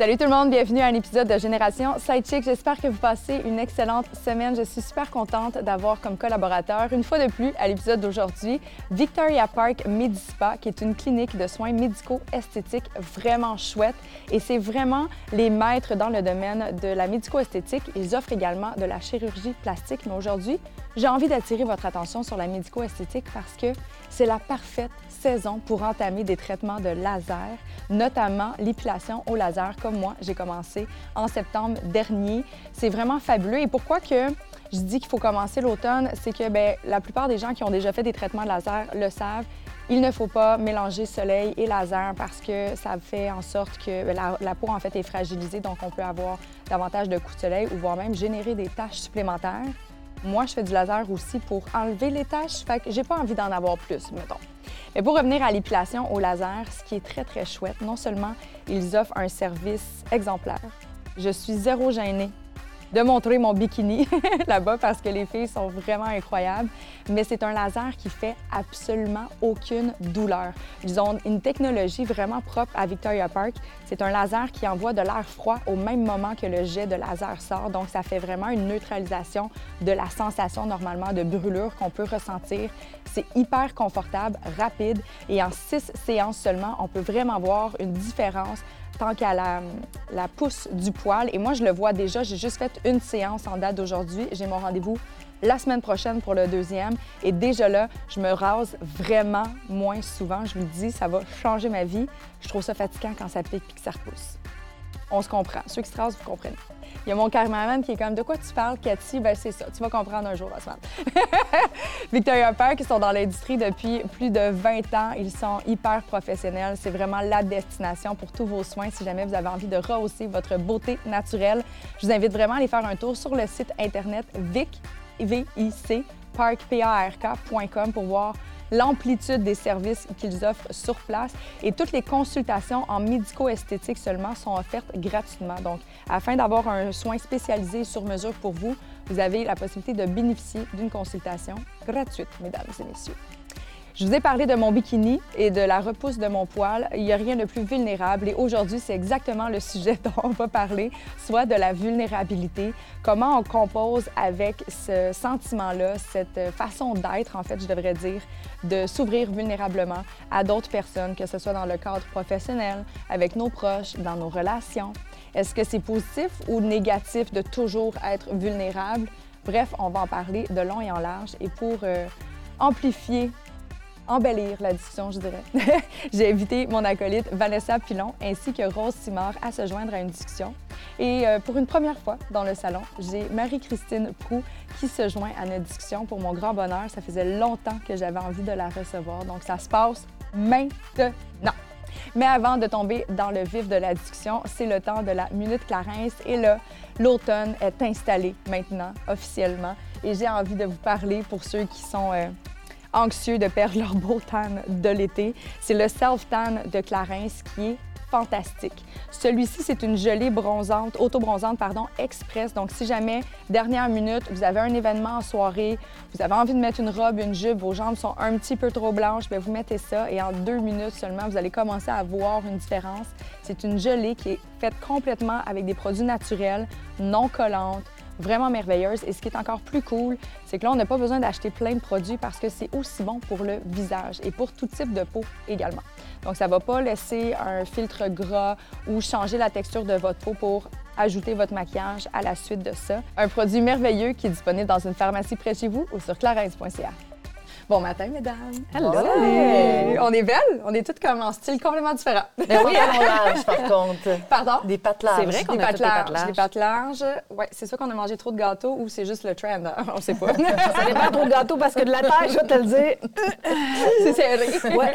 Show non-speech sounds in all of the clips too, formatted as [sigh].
Salut tout le monde, bienvenue à un épisode de Génération Sidechick. J'espère que vous passez une excellente semaine. Je suis super contente d'avoir comme collaborateur, une fois de plus, à l'épisode d'aujourd'hui, Victoria Park Medispa, qui est une clinique de soins médicaux esthétiques vraiment chouette. Et c'est vraiment les maîtres dans le domaine de la médico-esthétique. Ils offrent également de la chirurgie plastique. Mais aujourd'hui, j'ai envie d'attirer votre attention sur la médico-esthétique parce que c'est la parfaite pour entamer des traitements de laser, notamment l'épilation au laser, comme moi, j'ai commencé en septembre dernier. C'est vraiment fabuleux. Et pourquoi que je dis qu'il faut commencer l'automne, c'est que bien, la plupart des gens qui ont déjà fait des traitements de laser le savent. Il ne faut pas mélanger soleil et laser parce que ça fait en sorte que la, la, peau en fait est fragilisée, donc on peut avoir davantage de coups de soleil ou voire même générer des taches supplémentaires. Moi, je fais du laser aussi pour enlever les taches, fait que j'ai pas envie d'en avoir plus, mettons. Mais pour revenir à l'épilation au laser, ce qui est très, très chouette, non seulement ils offrent un service exemplaire, je suis zéro gênée de montrer mon bikini [laughs] là-bas parce que les filles sont vraiment incroyables. Mais c'est un laser qui fait absolument aucune douleur. Ils ont une technologie vraiment propre à Victoria Park. C'est un laser qui envoie de l'air froid au même moment que le jet de laser sort. Donc, ça fait vraiment une neutralisation de la sensation normalement de brûlure qu'on peut ressentir. C'est hyper confortable, rapide et en six séances seulement, on peut vraiment voir une différence tant qu'à la, la, pousse du poil. Et moi, je le vois déjà. J'ai juste fait une séance en date d'aujourd'hui. J'ai mon rendez-vous la semaine prochaine pour le deuxième. Et déjà là, je me rase vraiment moins souvent. Je vous le dis, ça va changer ma vie. Je trouve ça fatigant quand ça pique et que ça repousse. On se comprend. Ceux qui se rasent, vous comprenez. Il y a mon cameraman qui est comme De quoi tu parles, Cathy? Ben, c'est ça. Tu vas comprendre un jour semaine. [laughs] Victoria Park, qui sont dans l'industrie depuis plus de 20 ans. Ils sont hyper professionnels. C'est vraiment la destination pour tous vos soins si jamais vous avez envie de rehausser votre beauté naturelle. Je vous invite vraiment à aller faire un tour sur le site Internet vic, V-I-C, parkpark.com pour voir l'amplitude des services qu'ils offrent sur place et toutes les consultations en médico-esthétique seulement sont offertes gratuitement. Donc, afin d'avoir un soin spécialisé sur mesure pour vous, vous avez la possibilité de bénéficier d'une consultation gratuite, mesdames et messieurs. Je vous ai parlé de mon bikini et de la repousse de mon poil. Il n'y a rien de plus vulnérable et aujourd'hui, c'est exactement le sujet [laughs] dont on va parler, soit de la vulnérabilité, comment on compose avec ce sentiment-là, cette façon d'être, en fait, je devrais dire, de s'ouvrir vulnérablement à d'autres personnes, que ce soit dans le cadre professionnel, avec nos proches, dans nos relations. Est-ce que c'est positif ou négatif de toujours être vulnérable? Bref, on va en parler de long et en large. Et pour euh, amplifier embellir la discussion, je dirais. [laughs] J'ai invité mon acolyte Vanessa Pilon ainsi que Rose Simard à se joindre à une discussion. Et euh, pour une première fois dans le salon, j'ai Marie-Christine Prou qui se joint à notre discussion pour mon grand bonheur. Ça faisait longtemps que j'avais envie de la recevoir, donc ça se passe maintenant. Mais avant de tomber dans le vif de la discussion, c'est le temps de la Minute Clarence. Et là, l'automne est installé maintenant, officiellement. Et j'ai envie de vous parler pour ceux qui sont euh, anxieux de perdre leur beau tan de l'été. C'est le Self-Tan de Clarence qui est fantastique. Celui-ci, c'est une gelée bronzante, auto-bronzante, pardon, express. Donc, si jamais, dernière minute, vous avez un événement en soirée, vous avez envie de mettre une robe, une jupe, vos jambes sont un petit peu trop blanches, bien, vous mettez ça et en deux minutes seulement, vous allez commencer à voir une différence. C'est une gelée qui est faite complètement avec des produits naturels, non collantes, vraiment merveilleuse. Et ce qui est encore plus cool, c'est que là, on n'a pas besoin d'acheter plein de produits parce que c'est aussi bon pour le visage et pour tout type de peau également. Donc, ça ne va pas laisser un filtre gras ou changer la texture de votre peau pour ajouter votre maquillage à la suite de ça. Un produit merveilleux qui est disponible dans une pharmacie près de chez vous ou sur clarence.ca. Bon matin, mesdames. Hello! On est belles. On est toutes comme en style complètement différent. Mais oui, on large, par [laughs] contre. Pardon? Des pattes larges. C'est vrai qu'on des a pattes toutes des pattes larges. Des pattes larges. Oui, c'est sûr qu'on a mangé trop de gâteaux ou c'est juste le trend. hein? On sait pas. [laughs] Ça dépend trop de gâteau parce que de la taille, je vais te le dire. [laughs] c'est serré. Ouais.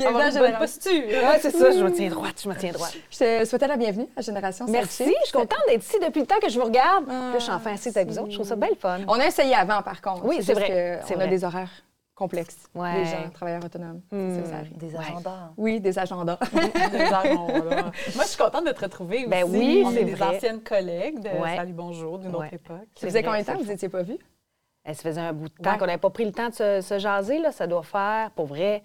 Je bonne vais- posture. Ouais, c'est ça. Je me tiens droite, je me tiens droite. Je te souhaitais la bienvenue à Génération Merci. Je suis contente d'être ici depuis le temps que je vous regarde. Là, je suis enfin assise avec vous autres. Je trouve ça bien le fun. On a essayé avant, par contre. Oui, c'est vrai. on a des horaires complexe. Ouais. Les gens, travailleurs autonomes. Ça que ça arrive. Des Ouais. agendas. Oui, des agendas. [laughs] Des agendas. Moi, je suis contente de te retrouver aussi. Ben oui, On c'est est des anciennes collègues de Ouais. Salut Bonjour d'une Ouais. autre époque. Ça faisait combien de temps que vous n'étiez pas vus? Elle se faisait un bout de temps Ouais. qu'on n'avait pas pris le temps de se, se jaser. Là. Ça doit faire, pour vrai,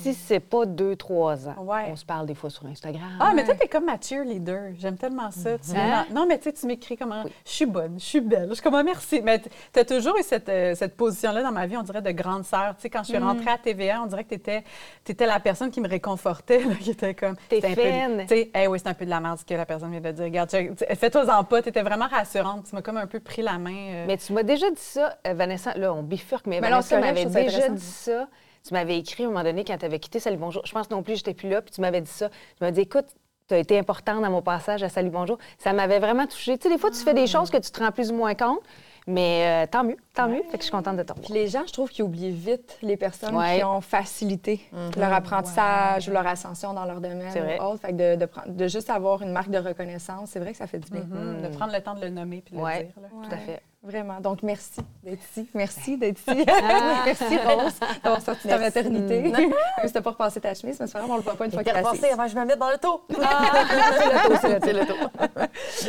si c'est pas deux, trois ans. Ouais. On se parle des fois sur Instagram. Ah, mais toi, t'es comme ma cheerleader. J'aime tellement ça. Tu Hein? Non, mais tu sais, tu m'écris comment je suis bonne, je suis belle. Je suis comme, merci. Mais tu as toujours eu cette, euh, cette position-là dans ma vie, on dirait, de grande sœur. Tu sais, quand je suis rentrée à TVA, on dirait que tu étais, la personne qui me réconfortait, là, qui était comme. T'es fine. Tu sais, oui, c'est un peu de la merde ce que la personne vient de dire. Regarde, sais, fais-toi-en pas. Tu étais vraiment rassurante. Tu m'as comme un peu pris la main. euh, Mais tu m'as déjà dit ça, euh, Vanessa. Là, on bifurque, mais, on Vanessa trouve ça déjà dit ça. Tu m'avais écrit à un moment donné quand tu avais quitté Salut Bonjour. Je pense non plus, j'étais plus là. Puis tu m'avais dit ça. Tu m'as dit, écoute, tu as été importante dans mon passage à Salut Bonjour. Ça m'avait vraiment touchée. Tu sais, des fois, tu fais des choses que tu te rends plus ou moins compte. Mais euh, tant mieux, tant mieux. Fait que je suis contente de t'en Puis les gens, je trouve qu'ils oublient vite les personnes Ouais. qui ont facilité leur apprentissage ou leur ascension dans leur domaine C'est vrai. ou autre. Fait que de, de, prendre- de juste avoir une marque de reconnaissance, c'est vrai que ça fait du bien. hum, De prendre le temps de le nommer puis de Ouais. le dire. là. Tout à fait. Vraiment. Donc, merci d'être ici. Merci d'être ici. [laughs] merci, Rose, d'avoir sorti ta maternité. Même si t'as pas repassé ta chemise, mais c'est grave, on le voit pas une fois T'es qu'elle est repassé assise. avant que je me mette dans le taux. [laughs] c'est le tour.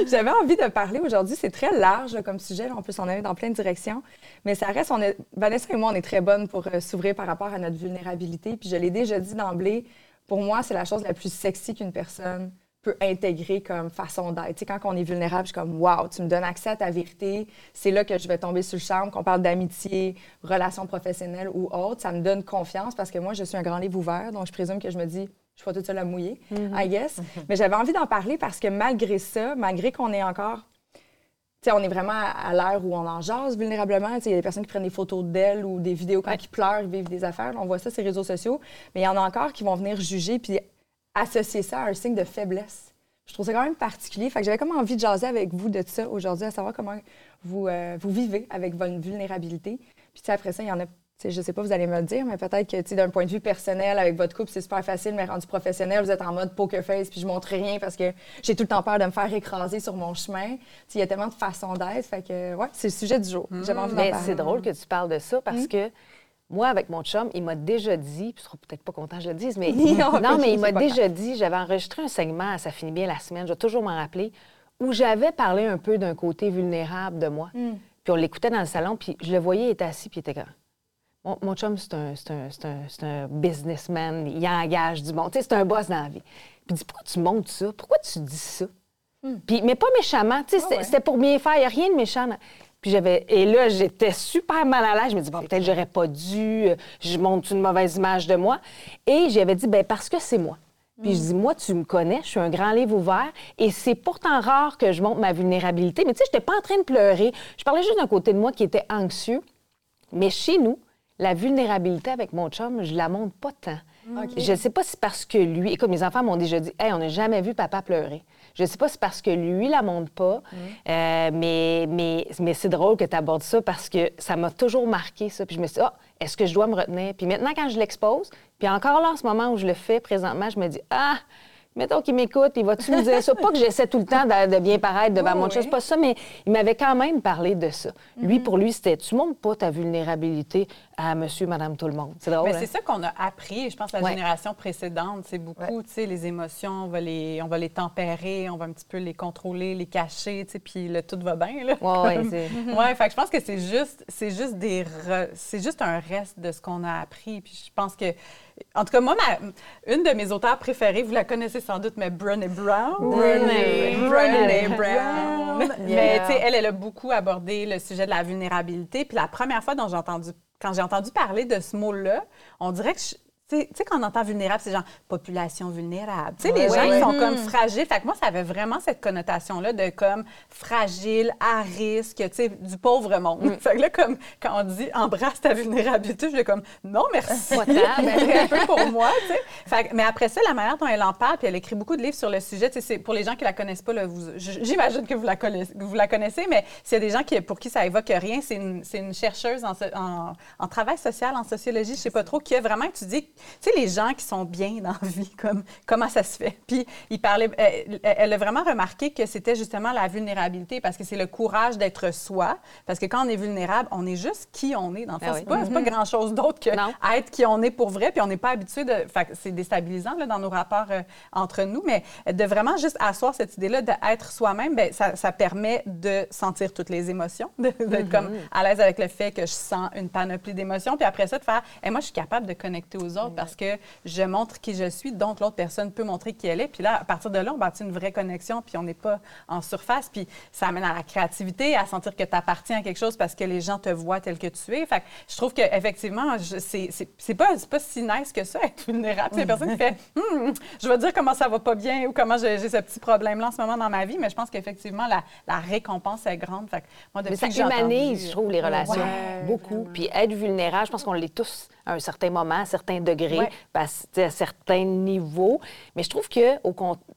J'avais envie de parler aujourd'hui, c'est très large comme sujet, on peut s'en aller dans plein de directions, mais ça reste, on est, Vanessa et moi, on est très bonnes pour euh, s'ouvrir par rapport à notre vulnérabilité, puis je l'ai déjà dit d'emblée, pour moi, c'est la chose la plus sexy qu'une personne peut intégrer comme façon d'être. Tu sais, quand on est vulnérable, je suis comme, wow, tu me donnes accès à ta vérité, c'est là que je vais tomber sur le charme, qu'on parle d'amitié, relations professionnelles ou autres, ça me donne confiance parce que moi, je suis un grand livre ouvert, donc je présume que je me dis, je suis pas toute seule à mouiller, I guess. Mais j'avais envie d'en parler parce que malgré ça, malgré qu'on est encore on est vraiment à à l'ère où on en jase vulnérablement. Il y a des personnes qui prennent des photos d'elles ou des vidéos quand ils pleurent, ils vivent des affaires. On voit ça sur les réseaux sociaux. Mais il y en a encore qui vont venir juger puis associer ça à un signe de faiblesse. Je trouve ça quand même particulier. Fait que j'avais comme envie de jaser avec vous de ça aujourd'hui, à savoir comment vous, euh, vous vivez avec votre vulnérabilité. Puis après ça, il y en a, je sais pas, vous allez me le dire, mais peut-être que d'un point de vue personnel, avec votre couple, c'est super facile, mais rendu professionnel, vous êtes en mode poker face, puis je montre rien parce que j'ai tout le temps peur de me faire écraser sur mon chemin. Il y a tellement de façons d'être. Fait que, ouais, c'est le sujet du jour. J'avais envie Mais c'est drôle que tu parles de ça parce Mm. que moi, avec mon chum, il m'a déjà dit, puis tu seras peut-être pas content que je le dise, mais [laughs] Non, non, mais il m'a déjà dit, j'avais enregistré un segment, ça finit bien la semaine, je vais toujours m'en rappeler, où j'avais parlé un peu d'un côté vulnérable de moi. Mm. Puis on l'écoutait dans le salon, puis je le voyais, il était assis, puis il était comme. Mon, mon chum, c'est un, c'est un- un- un businessman, il engage du monde, tu sais, c'est un boss dans la vie. Puis il dit, pourquoi tu montes ça? Pourquoi tu dis ça? Puis, mais pas méchamment, tu sais, c'était ouais. c'était pour bien faire, il n'y a rien de méchant. dans- Puis j'avais, et là, j'étais super mal à l'aise. Je me dis, bon, peut-être j'aurais pas dû, euh, je montre une mauvaise image de moi. Et j'avais dit, ben parce que c'est moi. Puis je dis, moi, tu me connais, je suis un grand livre ouvert et c'est pourtant rare que je montre ma vulnérabilité. Mais tu sais, je n'étais pas en train de pleurer. Je parlais juste d'un côté de moi qui était anxieux. Mais chez nous, la vulnérabilité avec mon chum, je la montre pas tant. Je ne sais pas si c'est parce que lui, comme mes enfants m'ont déjà dit, hey, on n'a jamais vu papa pleurer. Je ne sais pas si c'est parce que lui la montre pas, euh, mais, mais, mais c'est drôle que tu abordes ça parce que ça m'a toujours marqué ça. Puis je me suis dit, ah, est-ce que je dois me retenir? Puis maintenant, quand je l'expose, puis encore là, en ce moment où je le fais présentement, je me dis, ah, mettons qu'il m'écoute, il va-tu me dire ça? Pas que j'essaie tout le temps de, de bien paraître devant Oui, mon chum, oui. c'est pas ça, mais il m'avait quand même parlé de ça. Lui, pour lui, c'était, tu montres pas ta vulnérabilité à monsieur, madame, tout le monde. C'est drôle, Mais hein? c'est ça qu'on a appris. Je pense que la Ouais. génération précédente, c'est beaucoup, tu sais, les émotions, on va les, on va les tempérer, on va un petit peu les contrôler, les cacher, tu sais, puis le tout va bien, là. Ouais, Comme- c'est- [laughs] Ouais, fait que je pense que c'est juste, c'est juste des, re- c'est juste un reste de ce qu'on a appris. Puis je pense que, en tout cas, moi, ma- une de mes auteurs préférées, vous la connaissez sans doute, mais Brené Brown. Brené. Brené Brené [laughs] Brown. Mais tu sais, elle, elle a beaucoup abordé le sujet de la vulnérabilité. Puis la première fois dont j'ai entendu, quand j'ai entendu parler de ce mot-là, on dirait que je- tu sais, quand on entend vulnérable, c'est genre population vulnérable. Tu sais, les gens qui sont comme fragiles. Fait que moi, ça avait vraiment cette connotation-là de comme fragile, à risque, tu sais, du pauvre monde. Mm. [laughs] Fait que là, comme quand on dit embrasse ta vulnérabilité, je suis comme non, merci. [laughs] Mais- un peu pour moi, tu sais. Fait que- mais après ça, la manière dont elle en parle, puis elle écrit beaucoup de livres sur le sujet, tu sais, pour les gens qui la connaissent pas, j'imagine que vous la connaissez, que vous la connaissez, mais s'il y a des gens qui, pour qui ça évoque rien, c'est une, chercheuse en, so- en- en travail social, en sociologie, je sais pas trop, qui a vraiment étudié sais, les gens qui sont bien [laughs] dans la vie, comme, comment ça se fait? Puis, il parlait, elle, elle a vraiment remarqué que c'était justement la vulnérabilité, parce que c'est le courage d'être soi. Parce que quand on est vulnérable, on est juste qui on est, dans le fond. Ah oui. C'est pas, c'est pas Mm-hmm. grand-chose d'autre que Non. être qui on est pour vrai, puis on n'est pas habitué de... Fait c'est déstabilisant, là, dans nos rapports euh, entre nous, mais de vraiment juste asseoir cette idée-là d'être soi-même, ben ça, ça permet de sentir toutes les émotions, d'être comme Mm-hmm. à l'aise avec le fait que je sens une panoplie d'émotions, puis après ça, de faire, et moi, je suis capable de connecter aux autres parce que je montre qui je suis, donc l'autre personne peut montrer qui elle est, puis là, à partir de là, on bâtit une vraie connexion, puis on n'est pas en surface, puis ça amène à la créativité, à sentir que tu appartiens à quelque chose parce que les gens te voient tel que tu es. Fait que je trouve qu'effectivement, c'est pas, c'est pas si nice que ça, [laughs] être vulnérable. C'est la personne qui [laughs] fait Hmm, je vais dire comment ça va pas bien ou comment j'ai ce petit problème-là en ce moment dans ma vie, mais je pense qu'effectivement, la, la récompense est grande. Fait que moi, depuis Mais ça que humanise, entendu- je trouve, les relations. Ouais, beaucoup. Puis être vulnérable, je pense qu'on l'est tous à un certain moment, à un certain degré, Ouais. parce- à certains niveaux. Mais je trouve que, au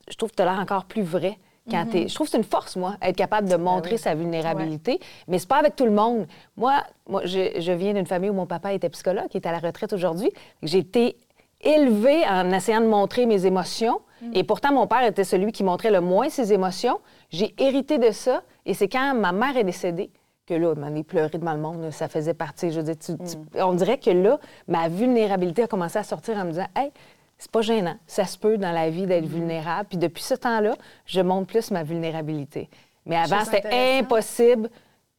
je trouve que tu as l'air encore plus vrai. Quand t'es- Je trouve que c'est une force, moi, être capable de montrer sa vulnérabilité. Mais c'est pas avec tout le monde. Moi, moi je, je viens d'une famille où mon papa était psychologue, qui est à la retraite aujourd'hui. J'ai été élevée en essayant de montrer mes émotions. Et pourtant, mon père était celui qui montrait le moins ses émotions. J'ai hérité de ça. Et c'est quand ma mère est décédée que là, m'en pleuré devant le monde, ça faisait partie. Je veux dire, tu- tu- on dirait que là, ma vulnérabilité a commencé à sortir en me disant, hey, c'est pas gênant, ça se peut dans la vie d'être vulnérable. Puis depuis ce temps-là, je montre plus ma vulnérabilité. Mais avant, c'était impossible.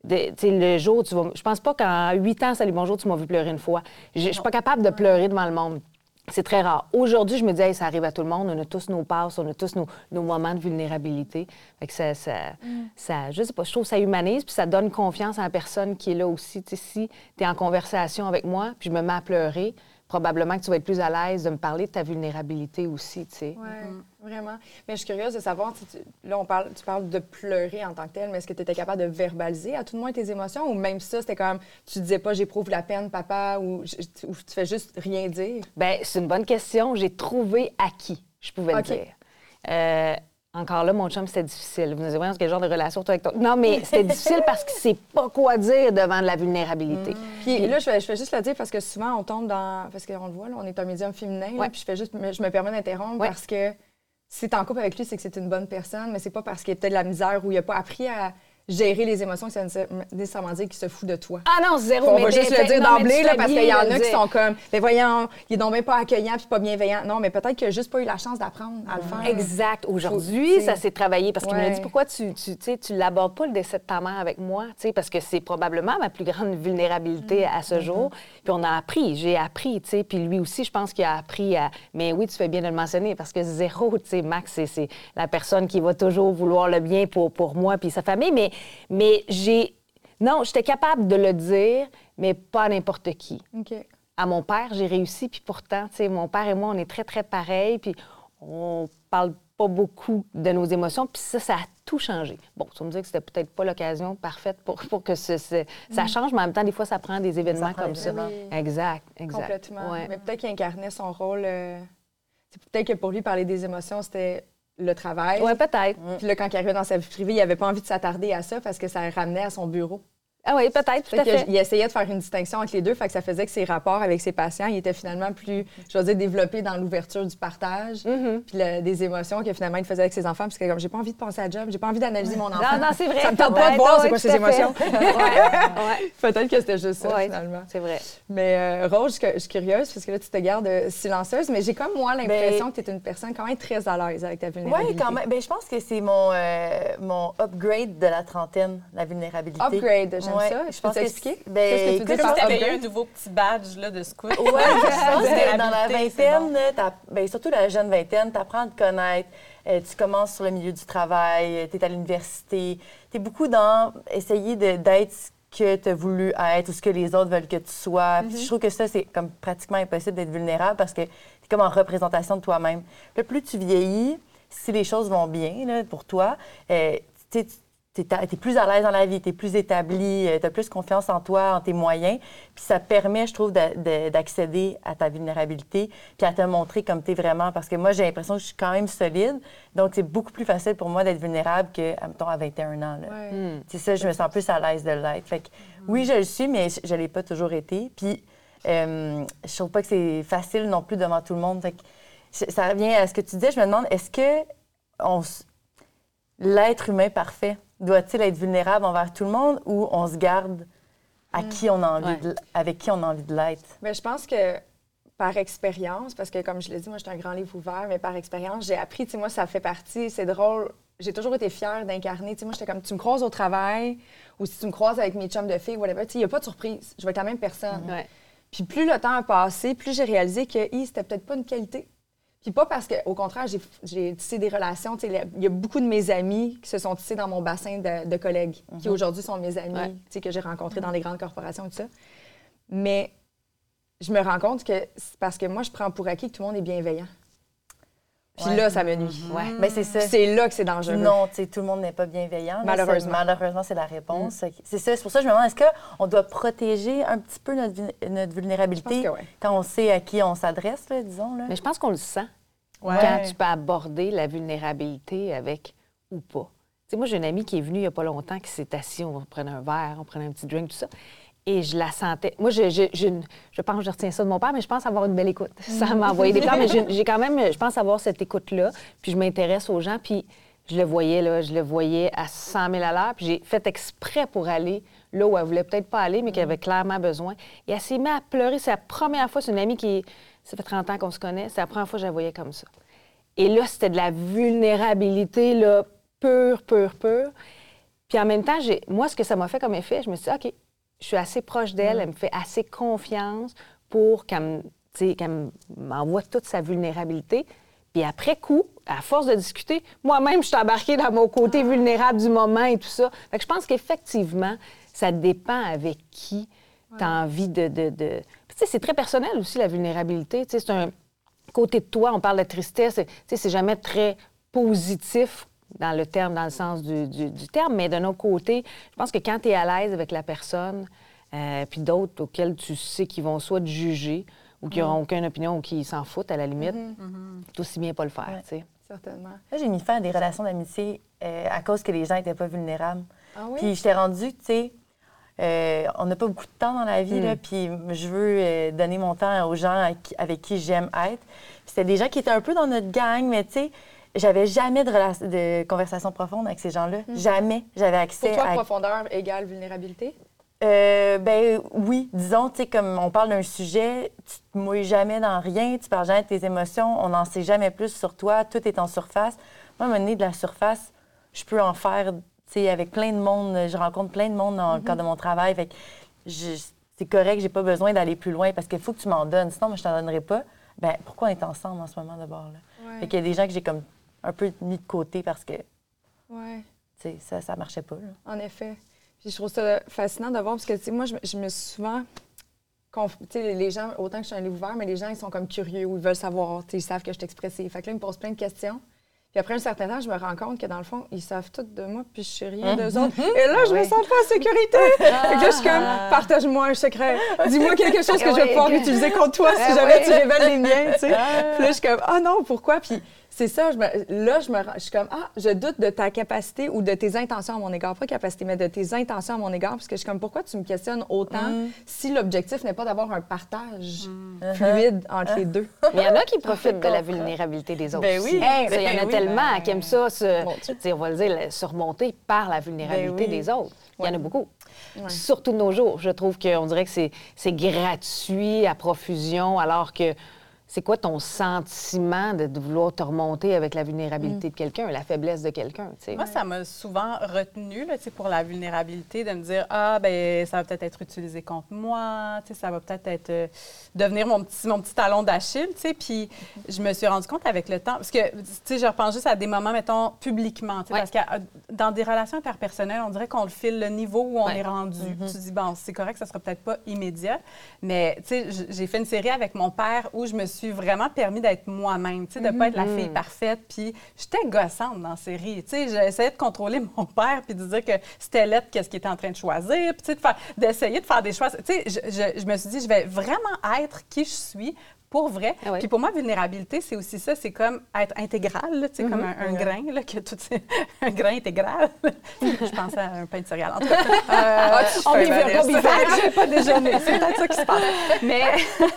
de- tu sais, le jour, tu vas, je pense pas qu'en huit ans, salut, bonjour, tu m'as vu pleurer une fois. Je je suis pas capable de pleurer devant le monde. C'est très rare. Aujourd'hui, je me dis, Hey, ça arrive à tout le monde. On a tous nos passes, on a tous nos, nos moments de vulnérabilité. Fait que ça, ça, ça- je sais pas, je trouve que ça humanise, puis ça donne confiance à la personne qui est là aussi. Si tu es en conversation avec moi, puis je me mets à pleurer, probablement que tu vas être plus à l'aise de me parler de ta vulnérabilité aussi, tu sais. Oui, vraiment. Mais je suis curieuse de savoir, tu- là, on parle, tu parles de pleurer en tant que tel, mais est-ce que tu étais capable de verbaliser à tout le moins tes émotions ou même ça, c'était comme, tu disais pas j'éprouve la peine, papa, ou, je- ou tu fais juste rien dire? Bien, c'est une bonne question. J'ai trouvé à qui je pouvais le dire. Euh, encore là, mon chum, c'était difficile. Vous nous voyez, quel genre de relation toi avec toi? Non, mais c'était difficile parce qu'il sait pas quoi dire devant de la vulnérabilité. Puis là, je fais, je fais juste le dire parce que souvent, on tombe dans. Parce qu'on le voit, là, on est un médium féminin. là, Ouais. puis je fais juste. me- Je me permets d'interrompre Ouais. parce que si tu en couple avec lui, c'est que c'est une bonne personne, mais c'est pas parce qu'il y a peut-être de la misère ou il a pas appris à gérer les émotions ça veut nécessairement dire qu'il se fout de toi. Ah non, zéro. on mais va juste le dire non, mais d'emblée, là, parce qu'il y en a qui dire. sont comme, mais voyons, il est donc bien pas accueillant puis pas bienveillant. Non, mais peut-être qu'il a juste pas eu la chance d'apprendre à le faire. Exact. Faut- Aujourd'hui, ça s'est travaillé parce qu'il me Ouais. dit pourquoi tu tu tu l'abordes pas le décès de ta mère avec moi, tu sais, parce que c'est probablement ma plus grande vulnérabilité à ce jour. Puis on a appris, j'ai appris, tu sais, puis lui aussi, je pense qu'il a appris à. Mais oui, tu fais bien de le mentionner parce que zéro, tu sais, Max, c'est- c'est la personne qui va toujours vouloir le bien pour pour moi puis sa famille, mais mais j'ai non, j'étais capable de le dire, mais pas à n'importe qui à mon père, j'ai réussi. Puis pourtant, tu sais, mon père et moi, on est très, très pareils. Puis on parle pas beaucoup de nos émotions. Puis ça, ça a tout changé. Bon, ça me dit que c'était peut-être pas l'occasion parfaite pour, pour que ce- ce- ça change, mais en même temps, des fois, ça prend des événements prend comme ça. événements. Exact, exact. Complètement. Ouais. Mais peut-être qu'il incarnait son rôle. euh, c'est peut-être que pour lui, parler des émotions, c'était le travail. Ouais, peut-être. Puis là, quand il arrivait dans sa vie privée, il n'avait pas envie de s'attarder à ça parce que ça ramenait à son bureau. Ah oui, peut-être, tout Fait à fait. Il essayait de faire une distinction entre les deux, fait que ça faisait que ses rapports avec ses patients, ils étaient finalement plus, je veux dire, développés dans l'ouverture du partage, Mm-hmm. puis le- des émotions que finalement il faisait avec ses enfants, parce que comme j'ai pas envie de penser à job, j'ai pas envie d'analyser mon enfant. Non, non, c'est vrai. Ça me tente pas de voir c'est quoi ses émotions. [laughs] ouais, ouais, [laughs] Peut-être que c'était juste ça ouais, finalement. c'est vrai. Mais euh, Rose, je, je suis curieuse parce que là tu te gardes euh, silencieuse, mais j'ai comme moi l'impression Ben- que tu es une personne quand même très à l'aise avec ta Oui, vulnérabilité. quand même. Ben, je pense que c'est mon, euh, mon upgrade de la trentaine, la vulnérabilité. Upgrade, j'aime Ouais, ça. je Je peux pense que t'expliquer? c'est- ben, Qu'est-ce que tu dis que T'avais eu un nouveau petit badge là, de scout. Ouais, je pense [laughs] que dans la vingtaine, bon. ben, surtout la jeune vingtaine, tu apprends à te connaître, euh, tu commences sur le milieu du travail, tu es à l'université. Tu es beaucoup dans essayer de- d'être ce que tu as voulu être ou ce que les autres veulent que tu sois. Puis je trouve que ça, c'est comme pratiquement impossible d'être vulnérable parce que tu es comme en représentation de toi-même. Le plus tu vieillis, si les choses vont bien là, pour toi, euh, tu sais, tu es, plus à l'aise dans la vie, tu es plus établi, tu as plus confiance en toi, en tes moyens. Puis ça permet, je trouve, d'a- de- d'accéder à ta vulnérabilité, puis à te montrer comme tu es vraiment. Parce que moi, j'ai l'impression que je suis quand même solide. Donc, c'est beaucoup plus facile pour moi d'être vulnérable que, mettons, à 21 ans. Ouais. Hmm. C'est ça, je me sens plus à l'aise de l'être. Fait que, oui, je le suis, mais je ne l'ai pas toujours été. Puis, Euh, je trouve pas que c'est facile non plus devant tout le monde. Fait que ça revient à ce que tu disais. Je me demande, est-ce que on l'être humain parfait doit-il être vulnérable envers tout le monde ou on se garde à qui on a envie Ouais. de- avec qui on a envie de l'être? Mais je pense que par expérience, parce que comme je l'ai dit, moi, j'étais un grand livre ouvert, mais par expérience, j'ai appris, tu sais, moi, ça fait partie, c'est drôle. J'ai toujours été fière d'incarner. Tu sais, moi, j'étais comme, tu me croises au travail ou si tu me croises avec mes chums de filles, whatever, tu sais, il n'y a pas de surprise. Je vais être la même personne. Ouais. Puis plus le temps a passé, plus j'ai réalisé que c'était peut-être pas une qualité. Puis pas parce que, au contraire, j'ai- tissé des relations. Il y a beaucoup de mes amis qui se sont tissés dans mon bassin de, de collègues, qui aujourd'hui sont mes amis, Ouais. tu sais, que j'ai rencontrés dans des grandes corporations et tout ça. Mais je me rends compte que c'est parce que moi, je prends pour acquis que tout le monde est bienveillant. Puis Ouais. là, ça me nuit. Ouais. Mais c'est ça. C'est là que c'est dangereux. Non, tu sais, tout le monde n'est pas bienveillant. Malheureusement. C'est- Malheureusement, c'est la réponse. C'est ça. C'est pour ça que je me demande, est-ce qu'on doit protéger un petit peu notre, notre vulnérabilité Je pense que ouais. quand on sait à qui on s'adresse, là, disons? Là? Mais je pense qu'on le sent Ouais. quand tu peux aborder la vulnérabilité avec ou pas. Tu sais, moi, j'ai une amie qui est venue il n'y a pas longtemps, qui s'est assise, on prenait un verre, on prenait un petit drink, tout ça. Et je la sentais. Moi, je, je, je, je pense que je retiens ça de mon père, mais je pense avoir une belle écoute. [laughs] Ça m'a envoyé des plans, mais j'ai quand même, je pense avoir cette écoute-là. Puis je m'intéresse aux gens, puis je le voyais, là, je le voyais à 100 000 à l'heure. Puis j'ai fait exprès pour aller là où elle voulait peut-être pas aller, mais qu'elle avait clairement besoin. Et elle s'est mise à pleurer. C'est la première fois, c'est une amie qui, ça fait 30 ans qu'on se connaît, c'est la première fois que je la voyais comme ça. Et là, c'était de la vulnérabilité, là, pure, pure, pure. Puis en même temps, moi, ce que ça m'a fait comme effet, je me suis dit, OK, je suis assez proche d'elle, elle me fait assez confiance pour qu'elle m'envoie toute sa vulnérabilité. Puis après coup, à force de discuter, moi-même, je suis embarquée dans mon côté vulnérable du moment et tout ça. Fait que je pense qu'effectivement, ça dépend avec qui tu as envie de... de, de- Puis, Tu sais, c'est très personnel aussi, la vulnérabilité. Tu sais, c'est un côté de toi, on parle de tristesse, tu sais, c'est jamais très positif dans le terme, dans le sens du, du- du terme, mais d'un autre côté, je pense que quand tu es à l'aise avec la personne, euh, puis d'autres auxquels tu sais qu'ils vont soit te juger ou qui n'auront aucune opinion ou qui s'en foutent à la limite, c'est aussi bien pas le faire, tu sais. Certainement. Là, j'ai mis fin à des relations d'amitié euh, à cause que les gens n'étaient pas vulnérables. Ah oui? Puis je t'ai rendu, tu sais, euh, on n'a pas beaucoup de temps dans la vie, là, puis je veux euh, donner mon temps aux gens avec qui, avec qui j'aime être. Puis C'était des gens qui étaient un peu dans notre gang, mais tu sais, j'avais jamais de, conversation profonde avec ces gens-là. Jamais j'avais accès Hmm. Pour toi, à... profondeur égale vulnérabilité? Euh, ben oui, disons, tu sais, comme on parle d'un sujet, tu te mouilles jamais dans rien, tu parles jamais de tes émotions, on n'en sait jamais plus sur toi, tout est en surface. Moi, à un moment donné, de la surface, je peux en faire, tu sais, avec plein de monde, je rencontre plein de monde dans le cadre de mon travail, fait c'est correct, j'ai pas besoin d'aller plus loin parce qu'il faut que tu m'en donnes, sinon moi, je t'en donnerai pas. Ben pourquoi on est ensemble en ce moment d'abord, là? Ouais. Fait qu'il y a des gens que j'ai comme un peu mis de côté parce que, Ouais. ça, ça marchait pas, là. En effet. Puis je trouve ça fascinant de voir parce que, moi, je, me- je me suis souvent. conf- les gens, autant que je suis un livre ouvert, mais les gens, ils sont comme curieux ou ils veulent savoir. Ils savent que je suis expressive. Fait que là, ils me posent plein de questions. Puis après un certain temps, je me rends compte que dans le fond, ils savent tout de moi, puis je sais rien d'eux autres. Et là, je me Oui. sens pas en sécurité. [laughs] Fait que là, je suis comme, partage-moi un secret. Dis-moi quelque chose que je vais pouvoir utiliser contre toi si Ah jamais oui. tu révèles les miens, tu sais. Puis là, je suis comme, ah non, pourquoi? Puis c'est ça, je me- là, je, me, rends- je suis comme, ah, je doute de ta capacité ou de tes intentions à mon égard. Pas capacité, mais de tes intentions à mon égard. Parce que je suis comme, pourquoi tu me questionnes autant si l'objectif n'est pas d'avoir un partage fluide entre les deux? Mais il y en a qui [laughs] profitent de la vulnérabilité des autres. Ben oui. Il y Ben en a oui. tellement qui aiment ça, se, tu sais, on va le dire, surmonter par la vulnérabilité Ben oui. des autres. Il y en a beaucoup. Ouais. Surtout de nos jours. Je trouve qu'on dirait que c'est gratuit à profusion, alors que c'est quoi ton sentiment de, de vouloir te remonter avec la vulnérabilité de quelqu'un, la faiblesse de quelqu'un? Moi, ça m'a souvent retenu là, pour la vulnérabilité de me dire Ah, ben ça va peut-être être utilisé contre moi, tu sais, ça va peut-être être, euh, devenir mon petit, mon petit talon d'Achille. tu sais. Puis je me suis rendu compte avec le temps, parce que tu sais, je repense juste à des moments, mettons, publiquement. tu sais, Ouais. Parce que euh, dans des relations interpersonnelles, on dirait qu'on le file le niveau où on Ouais. est rendu. Tu dis Bon, c'est correct, ça sera peut-être pas immédiat. Mais tu sais, j'ai fait une série avec mon père où je me suis vraiment permis d'être moi-même, tu sais, de pas être la fille parfaite. Puis j'étais gossante dans la série. Tu sais, j'essayais de contrôler [laughs] mon père puis de dire que c'était lettre qu'est-ce qu'il était en train de choisir. Puis tu sais, de d'essayer de faire des choix. Tu sais, je, je- je me suis dit, je vais vraiment être qui je suis pour vrai. Ah. Puis pour moi, vulnérabilité, c'est aussi ça, c'est comme être intégral, tu sais, comme un, un grain, là, que tout [laughs] c'est un grain intégral. [laughs] je pense à un pain de céréales, en tout cas. Euh, on verra valise. bien. J'ai pas déjeuné, c'est peut-être ça qui se passe. Mais,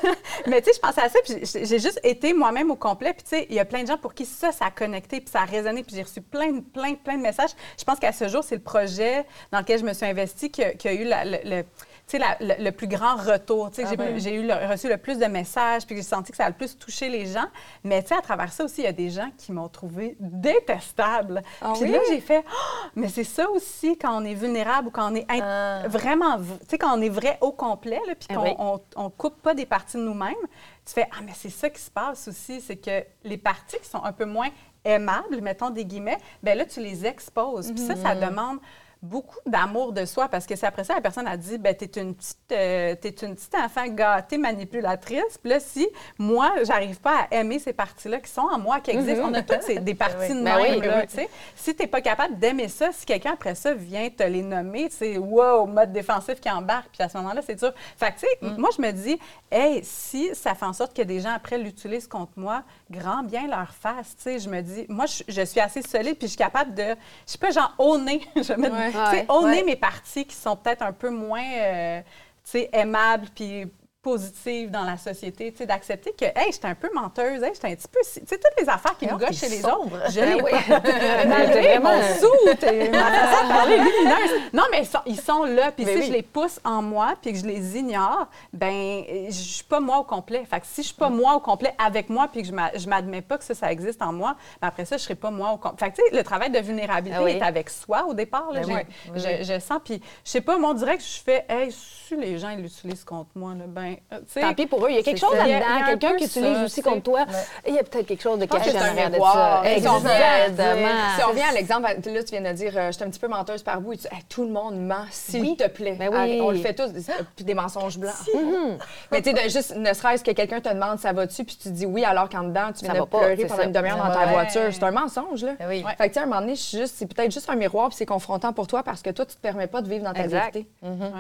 [laughs] mais tu sais, je pensais à ça, puis j'ai juste été moi-même au complet. Puis tu sais, il y a plein de gens pour qui ça, ça a connecté, puis ça a résonné, puis j'ai reçu plein, plein, plein de messages. Je pense qu'à ce jour, c'est le projet dans lequel je me suis investie qui, a- qui a eu la- le, le- tu sais, la- le, le plus grand retour. Tu sais, j'ai j'ai eu le- reçu le plus de messages, puis j'ai senti que ça a le plus touché les gens. Mais tu sais, à travers ça aussi, il y a des gens qui m'ont trouvé détestable. Ah puis oui? là, j'ai fait, Ah! mais c'est ça aussi quand on est vulnérable ou quand on est Ah. vraiment, tu sais, quand on est vrai au complet, là, puis Ah qu'on oui. on, on coupe pas des parties de nous-mêmes, tu fais, ah, mais c'est ça qui se passe aussi, c'est que les parties qui sont un peu moins aimables, mettons des guillemets, ben là, tu les exposes. Puis ça, Mm-hmm. ça demande beaucoup d'amour de soi parce que c'est après ça la personne a dit ben t'es une petite euh, t'es une petite enfant gâtée manipulatrice puis là si moi j'arrive pas à aimer ces parties là qui sont en moi qui existent on a toutes ces- des parties de Ben même oui, là, oui. tu sais si t'es pas capable d'aimer ça si quelqu'un après ça vient te les nommer sais wow mode défensif qui embarque puis à ce moment là c'est dur fait que tu sais Mm. moi je me dis hey si ça fait en sorte que des gens après l'utilisent contre moi grand bien leur face tu sais je me dis moi je, je suis assez solide puis je suis capable de je sais pas genre honner [laughs] je vais mettre- Ouais. Honner Ouais. mes parties qui sont peut-être un peu moins, euh, aimables puis positives dans la société, tu sais, d'accepter que, hey, j'étais un peu menteuse, hey, j'étais un petit peu, tu sais, toutes les affaires qui me Non, gâchent chez les autres, je les oui. [laughs] Malgré mon sou, t'es- ma façon de [laughs] parler lumineuse. Non, mais ils sont, ils sont là, puis Mais si oui. je les pousse en moi puis que je les ignore, ben je suis pas moi au complet. Fait que si je suis pas Mm. moi au complet avec moi puis que je m'a- je m'admets pas que ça, ça existe en moi, ben après ça, je serai pas moi au complet. Fait que, tu sais, le travail de vulnérabilité Ah oui. est avec soi au départ. là. Ben oui, je, je sens, puis je sais pas, moi, on dirait que je fais, hey, si les gens ils l'utilisent contre moi, là, ben, euh, sais. Tant pis pour eux. Il y a quelque chose là-dedans, quelqu'un qui utilise aussi contre toi. Il y a peut-être quelque chose de pense que caché c'est en un arrière de miroir. ça. Exactement. Si on revient à l'exemple, là, tu viens de dire, euh, je suis un petit peu menteuse par bout, tout le monde ment, s'il te plaît. Ben On le fait tous, des- puis des mensonges blancs. [laughs] Mais tu sais, juste, ne serait-ce que quelqu'un te demande ça va-tu, puis tu dis oui, alors qu'en dedans, tu viens de pas, pleurer pendant une demi-heure dans ta voiture. C'est un mensonge, là. Ah oui. Ouais. Fait que, tu sais, à un moment donné, c'est peut-être juste un miroir, puis c'est confrontant pour toi parce que toi, tu te permets pas de vivre dans ta Exact. vérité,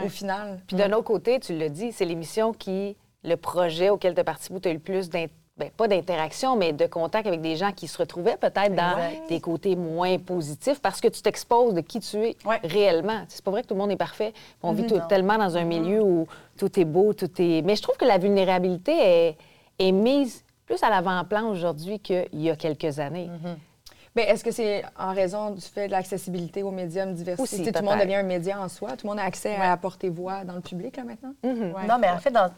au final. Puis d'un autre côté, tu l'as dit, c'est l'émission qui, le projet auquel tu as participé, tu as eu le plus d'in- ben, pas d'interaction, mais de contact avec des gens qui se retrouvaient peut-être dans Exact. des côtés moins positifs parce que tu t'exposes de qui tu es Ouais. réellement. C'est pas vrai que tout le monde est parfait. On vit tout- Non. tellement dans un milieu où tout est beau, tout est. Mais je trouve que la vulnérabilité est, est mise plus à l'avant-plan aujourd'hui qu'il y a quelques années. Mais est-ce que c'est en raison du fait de l'accessibilité aux médias, de diversité? Aussi, tout le monde devient un média en soi. Tout le monde a accès à apporter voix dans le public, là, maintenant? Ouais. Non, mais en fait, dans,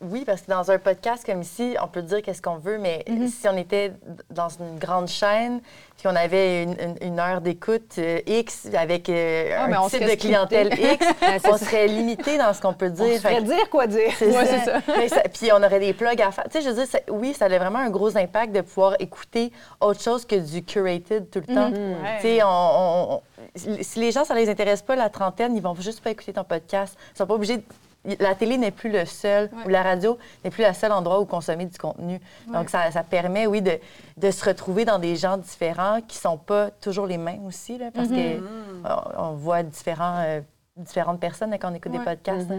oui, parce que dans un podcast comme ici, on peut dire qu'est-ce qu'on veut, mais si on était dans une grande chaîne, puis on avait une, une- une heure d'écoute euh, X avec euh, Ah, un type serait de clientèle X, [laughs] on serait limité dans ce qu'on peut dire. On se Fait ferait que- dire quoi dire. c'est Ouais, ça. ça. [laughs] Mais ça- Puis on aurait des plugs à faire. Tu sais, je veux dire, oui, ça a vraiment un gros impact de pouvoir écouter autre chose que du tout le temps. Ouais. Tu sais, on- on- on- si les gens, ça les intéresse pas, la trentaine, ils vont juste pas écouter ton podcast. Ils sont pas obligés. de- La télé n'est plus le seul, Ouais. ou la radio n'est plus le seul endroit où consommer du contenu. Donc, ça, ça permet, oui, de, de se retrouver dans des gens différents qui sont pas toujours les mêmes aussi, là, parce que on, on voit différents, euh, différentes personnes là, quand on écoute Ouais. des podcasts. là.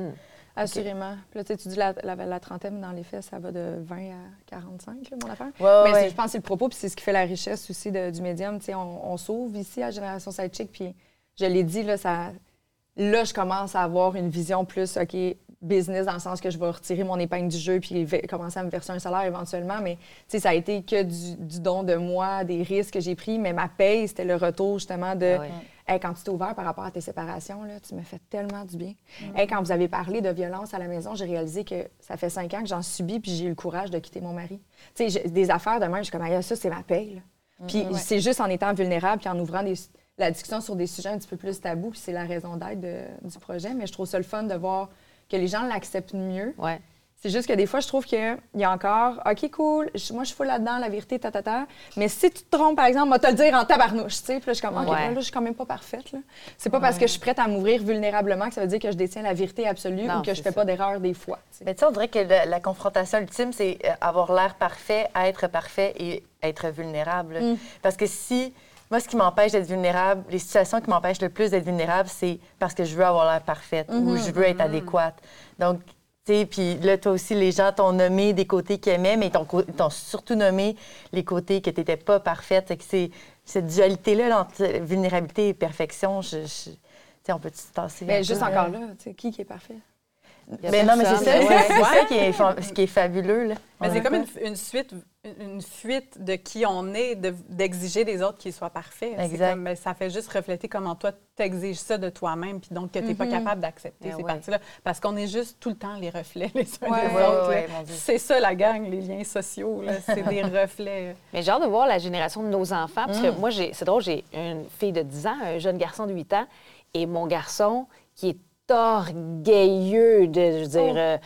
Assurément. Puis là, tu dis la, la, la trentaine, dans les faits, ça va de 20 à 45, là, mon affaire. Ouais, mais ouais. je pense que c'est le propos, puis c'est ce qui fait la richesse aussi de- du médium. Tu sais, on, on s'ouvre ici à Génération Sidechick, puis je l'ai dit, là, ça, là, je commence à avoir une vision plus, OK, business, dans le sens que je vais retirer mon épingle du jeu puis commencer à me verser un salaire éventuellement. Mais, tu sais, ça a été que du, du don de moi, des risques que j'ai pris, mais ma paye, c'était le retour, justement, de... Ah ouais. Hey, quand tu t'es ouvert par rapport à tes séparations, là, tu me fais tellement du bien. Hey, quand vous avez parlé de violence à la maison, j'ai réalisé que ça fait cinq ans que j'en subis puis j'ai eu le courage de quitter mon mari. Tu sais, j'ai- des affaires de même, je suis comme, Hey, ça, c'est ma paye. là. Puis c'est juste en étant vulnérable puis en ouvrant des- la discussion sur des sujets un petit peu plus tabous, puis c'est la raison d'être du projet. Mais je trouve ça le fun de voir que les gens l'acceptent mieux. Ouais. C'est juste que des fois, je trouve qu'il y a encore, OK, cool, je- moi, je suis full là-dedans, la vérité, ta, ta, ta. Mais si tu te trompes, par exemple, moi, te le dire en tabarnouche, tu sais. Puis là, je suis comme, OK, Ouais. là, je suis quand même pas parfaite, là. C'est pas parce que je suis prête à m'ouvrir vulnérablement que ça veut dire que je détiens la vérité absolue Non, ou que je fais ça. pas d'erreur des fois. Mais tu sais, on dirait que la, la confrontation ultime, c'est euh, avoir l'air parfait, être parfait et être vulnérable. Parce que si. Moi, ce qui m'empêche d'être vulnérable, les situations qui m'empêchent le plus d'être vulnérable, c'est parce que je veux avoir l'air parfaite ou je veux être adéquate. Donc, puis là, toi aussi, les gens t'ont nommé des côtés qu'ils aimaient, mais ils t'ont surtout nommé les côtés que tu n'étais pas parfaite. C'est cette dualité-là entre vulnérabilité et perfection, je, je- on peut se tasser. Mais peu, juste encore là, tu sais, qui qui est parfait? Mais non, mais c'est ça, Ouais. ça qui est, fa- ce qui est fabuleux. Là. Mais Ouais. c'est comme une, une suite, une, fuite de qui on est, de- d'exiger des autres qu'ils soient parfaits. Exact. comme, ben, ça fait juste refléter comment toi, tu exiges ça de toi-même, puis donc que tu n'es pas capable d'accepter Eh ces ouais. parties-là. Parce qu'on est juste tout le temps les reflets les uns Ouais. des Ouais, autres. c'est ça la gang, les liens sociaux. là. C'est des [laughs] reflets. Mais j'ai hâte de voir la génération de nos enfants, parce Mm. que moi, j'ai- c'est drôle, j'ai une fille de 10 ans, un jeune garçon de 8 ans, et mon garçon, qui est orgueilleux de, je veux dire, euh,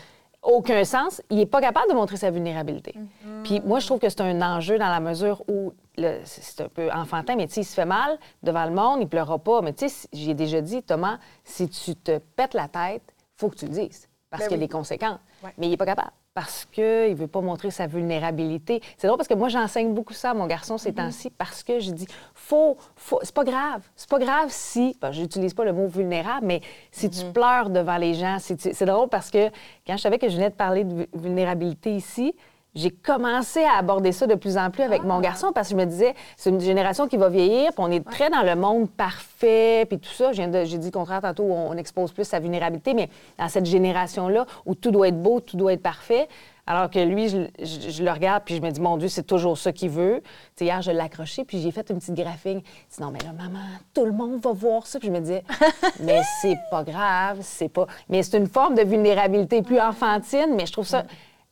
aucun sens, il n'est pas capable de montrer sa vulnérabilité. Puis moi, je trouve que c'est un enjeu dans la mesure où, le- c'est un peu enfantin, mais tu sais, il se fait mal devant le monde, il pleurera pas. Mais tu sais, j'ai déjà dit, Thomas, si tu te pètes la tête, faut que tu le dises, parce Ben qu'il y a oui. des conséquences. Ouais. Mais il n'est pas capable parce qu'il ne veut pas montrer sa vulnérabilité. C'est drôle parce que moi, j'enseigne beaucoup ça à mon garçon ces temps-ci parce que je dis, faut, faut, c'est pas grave. C'est pas grave si, ben, j'utilise pas le mot vulnérable, mais si tu pleures devant les gens, si tu- c'est drôle parce que quand je savais que je venais de parler de vu- vulnérabilité ici, j'ai commencé à aborder ça de plus en plus avec mon garçon parce que je me disais, c'est une génération qui va vieillir, puis on est très dans le monde parfait, puis tout ça. J'ai dit le contraire tantôt, on expose plus sa vulnérabilité, mais dans cette génération-là où tout doit être beau, tout doit être parfait, alors que lui, je, je- je le regarde, puis je me dis, mon Dieu, c'est toujours ça qu'il veut. Tu sais, hier, je l'ai accroché, puis j'ai fait une petite graphique. Non, mais là, maman, tout le monde va voir ça. Puis je me disais, [laughs] mais c'est pas grave, c'est pas. Mais c'est une forme de vulnérabilité plus enfantine, mais je trouve ça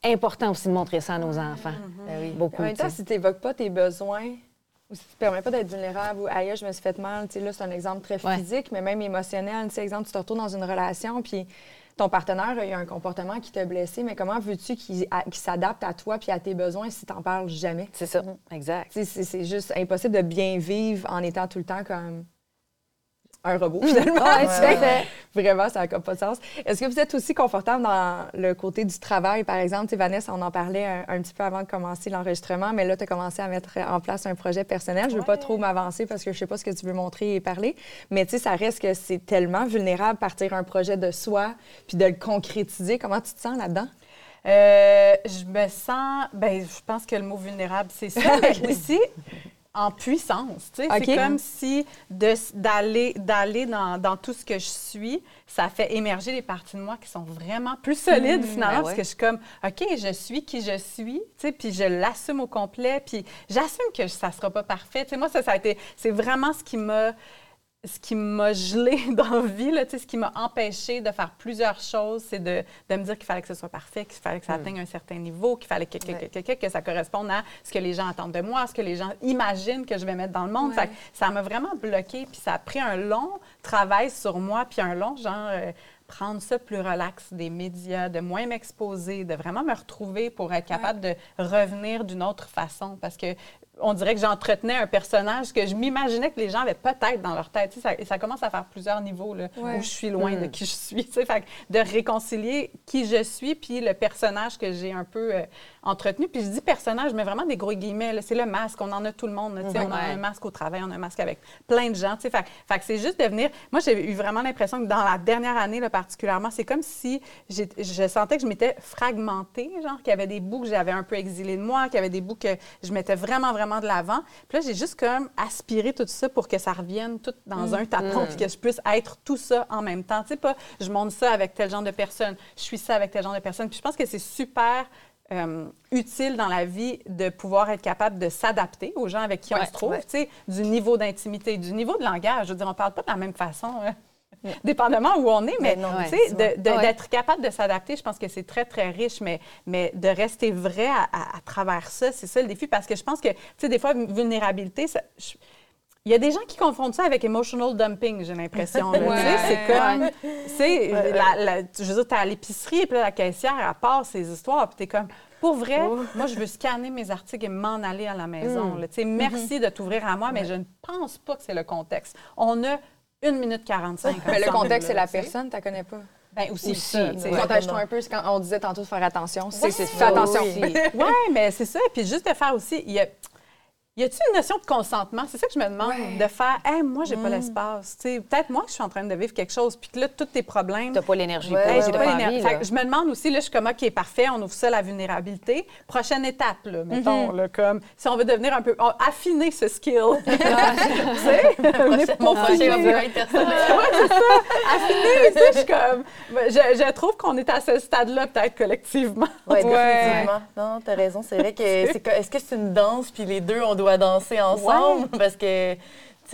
important aussi de montrer ça à nos enfants. Ben oui. Beaucoup. En même temps, si tu n'évoques pas tes besoins, ou si tu ne permets pas d'être vulnérable, ou aïe, je me suis fait mal, tu sais, là, c'est un exemple très Ouais. physique, mais même émotionnel. Tu sais, exemple, tu te retrouves dans une relation, puis ton partenaire a eu un comportement qui t'a blessé, mais comment veux-tu qu'il qu'il s'adapte à toi puis à tes besoins si tu n'en parles jamais? C'est ça, exact. Sais, C'est c'est juste impossible de bien vivre en étant tout le temps comme un robot, finalement. Ouais, à fait. Vraiment, ça n'a pas de sens. Est-ce que vous êtes aussi confortable dans le côté du travail, par exemple? Tu sais, Vanessa, on en parlait un, un petit peu avant de commencer l'enregistrement, mais là, tu as commencé à mettre en place un projet personnel. Je ne veux pas trop m'avancer parce que je ne sais pas ce que tu veux montrer et parler, mais tu sais, ça reste que c'est tellement vulnérable partir un projet de soi puis de le concrétiser. Comment tu te sens là-dedans? Euh, je me sens, ben, je pense que le mot vulnérable, c'est ça, [laughs] mais aussi en puissance. C'est comme si d'aller dans, dans tout ce que je suis, ça fait émerger des parties de moi qui sont vraiment plus solides finalement, ben parce ouais. que je suis comme, OK, je suis qui je suis, puis je l'assume au complet, puis j'assume que ça sera pas parfait. Moi, ça, ça a été, c'est vraiment ce qui m'a ce qui m'a gelé [laughs] dans la vie, là, ce qui m'a empêché de faire plusieurs choses, c'est de, de me dire qu'il fallait que ce soit parfait, qu'il fallait que ça atteigne un certain niveau, qu'il fallait que, que, que, que- que ça corresponde à ce que les gens attendent de moi, ce que les gens imaginent que je vais mettre dans le monde. Ouais. Ça m'a vraiment bloqué, puis ça a pris un long travail sur moi, puis un long genre... euh, prendre ça plus relax des médias, de moins m'exposer, de vraiment me retrouver pour être capable de revenir d'une autre façon. Parce que on dirait que j'entretenais un personnage que je m'imaginais que les gens avaient peut-être dans leur tête. Tu sais, ça, et ça commence à faire plusieurs niveaux là, Ouais. où je suis loin de qui je suis. Fait de réconcilier qui je suis puis le personnage que j'ai un peu euh, entretenu. Puis je dis personnage, mais vraiment des gros guillemets. C'est le masque. On en a tout le monde. On a un masque au travail, on a un masque avec plein de gens. tu sais. Fait, fait que c'est juste de venir. Moi, j'ai eu vraiment l'impression que dans la dernière année, là, particulièrement, c'est comme si je sentais que je m'étais fragmentée, genre qu'il y avait des bouts que j'avais un peu exilés de moi, qu'il y avait des bouts que je mettais vraiment, vraiment de l'avant. Puis là, j'ai juste comme aspiré tout ça pour que ça revienne tout dans un tapon, puis que je puisse être tout ça en même temps. Tu sais, pas je monte ça avec tel genre de personne, je suis ça avec tel genre de personne. Puis je pense que c'est super euh, utile dans la vie de pouvoir être capable de s'adapter aux gens avec qui on se trouve, ouais. tu sais, du niveau d'intimité, du niveau de langage. Je veux dire, on parle pas de la même façon. hein, Dépendamment où on est, mais Ben tu sais, Ouais. d'être capable de s'adapter, je pense que c'est très, très riche, mais, mais de rester vrai à, à- à travers ça, c'est ça le défi, parce que je pense que, tu sais, des fois, vulnérabilité, ça- je- il y a des gens qui confondent ça avec emotional dumping, j'ai l'impression. là. Tu sais, Ouais. C'est comme, tu sais, la- la- je veux dire, t'es à l'épicerie, puis là, la caissière, elle part ses histoires, puis t'es comme, pour vrai, moi, je veux scanner mes articles et m'en aller à la maison. là. Tu sais, merci de t'ouvrir à moi, mais je ne pense pas que c'est le contexte. On a une minute 45. Mais le contexte, c'est la personne, tu la connais pas. Ben, aussi, Aussi, ouais. Protège-toi un peu, c'est quand on disait tantôt de faire attention. C'est Ouais, c'est- c'est fais attention. Oui, [laughs] mais c'est ça. Puis juste de faire aussi, il y a- y a-t-il une notion de consentement? C'est ça que je me demande, Ouais. de faire, hey, moi, j'ai pas Mm. l'espace. Tu sais, Peut-être moi que je suis en train de vivre quelque chose, puis que là, tous tes problèmes. T'as pas l'énergie Ouais, pour, Hey, ouais, j'ai pas l'énergie. je me demande aussi, là, je suis comme, OK, parfait, on ouvre ça, la vulnérabilité. Prochaine étape, là, mettons, là, comme, si on veut devenir un peu, affiner ce skill. [laughs] [laughs] tu sais, Mon prochain peaufiner. va être personnel. Ouais, c'est ça. Affiner, tu sais, je suis comme, je, je trouve qu'on est à ce stade-là, peut-être collectivement. Oui, [laughs] Ouais. définitivement. Non, t'as raison. C'est vrai que c'est que- est-ce que c'est une danse puis les deux on doit danser ensemble parce que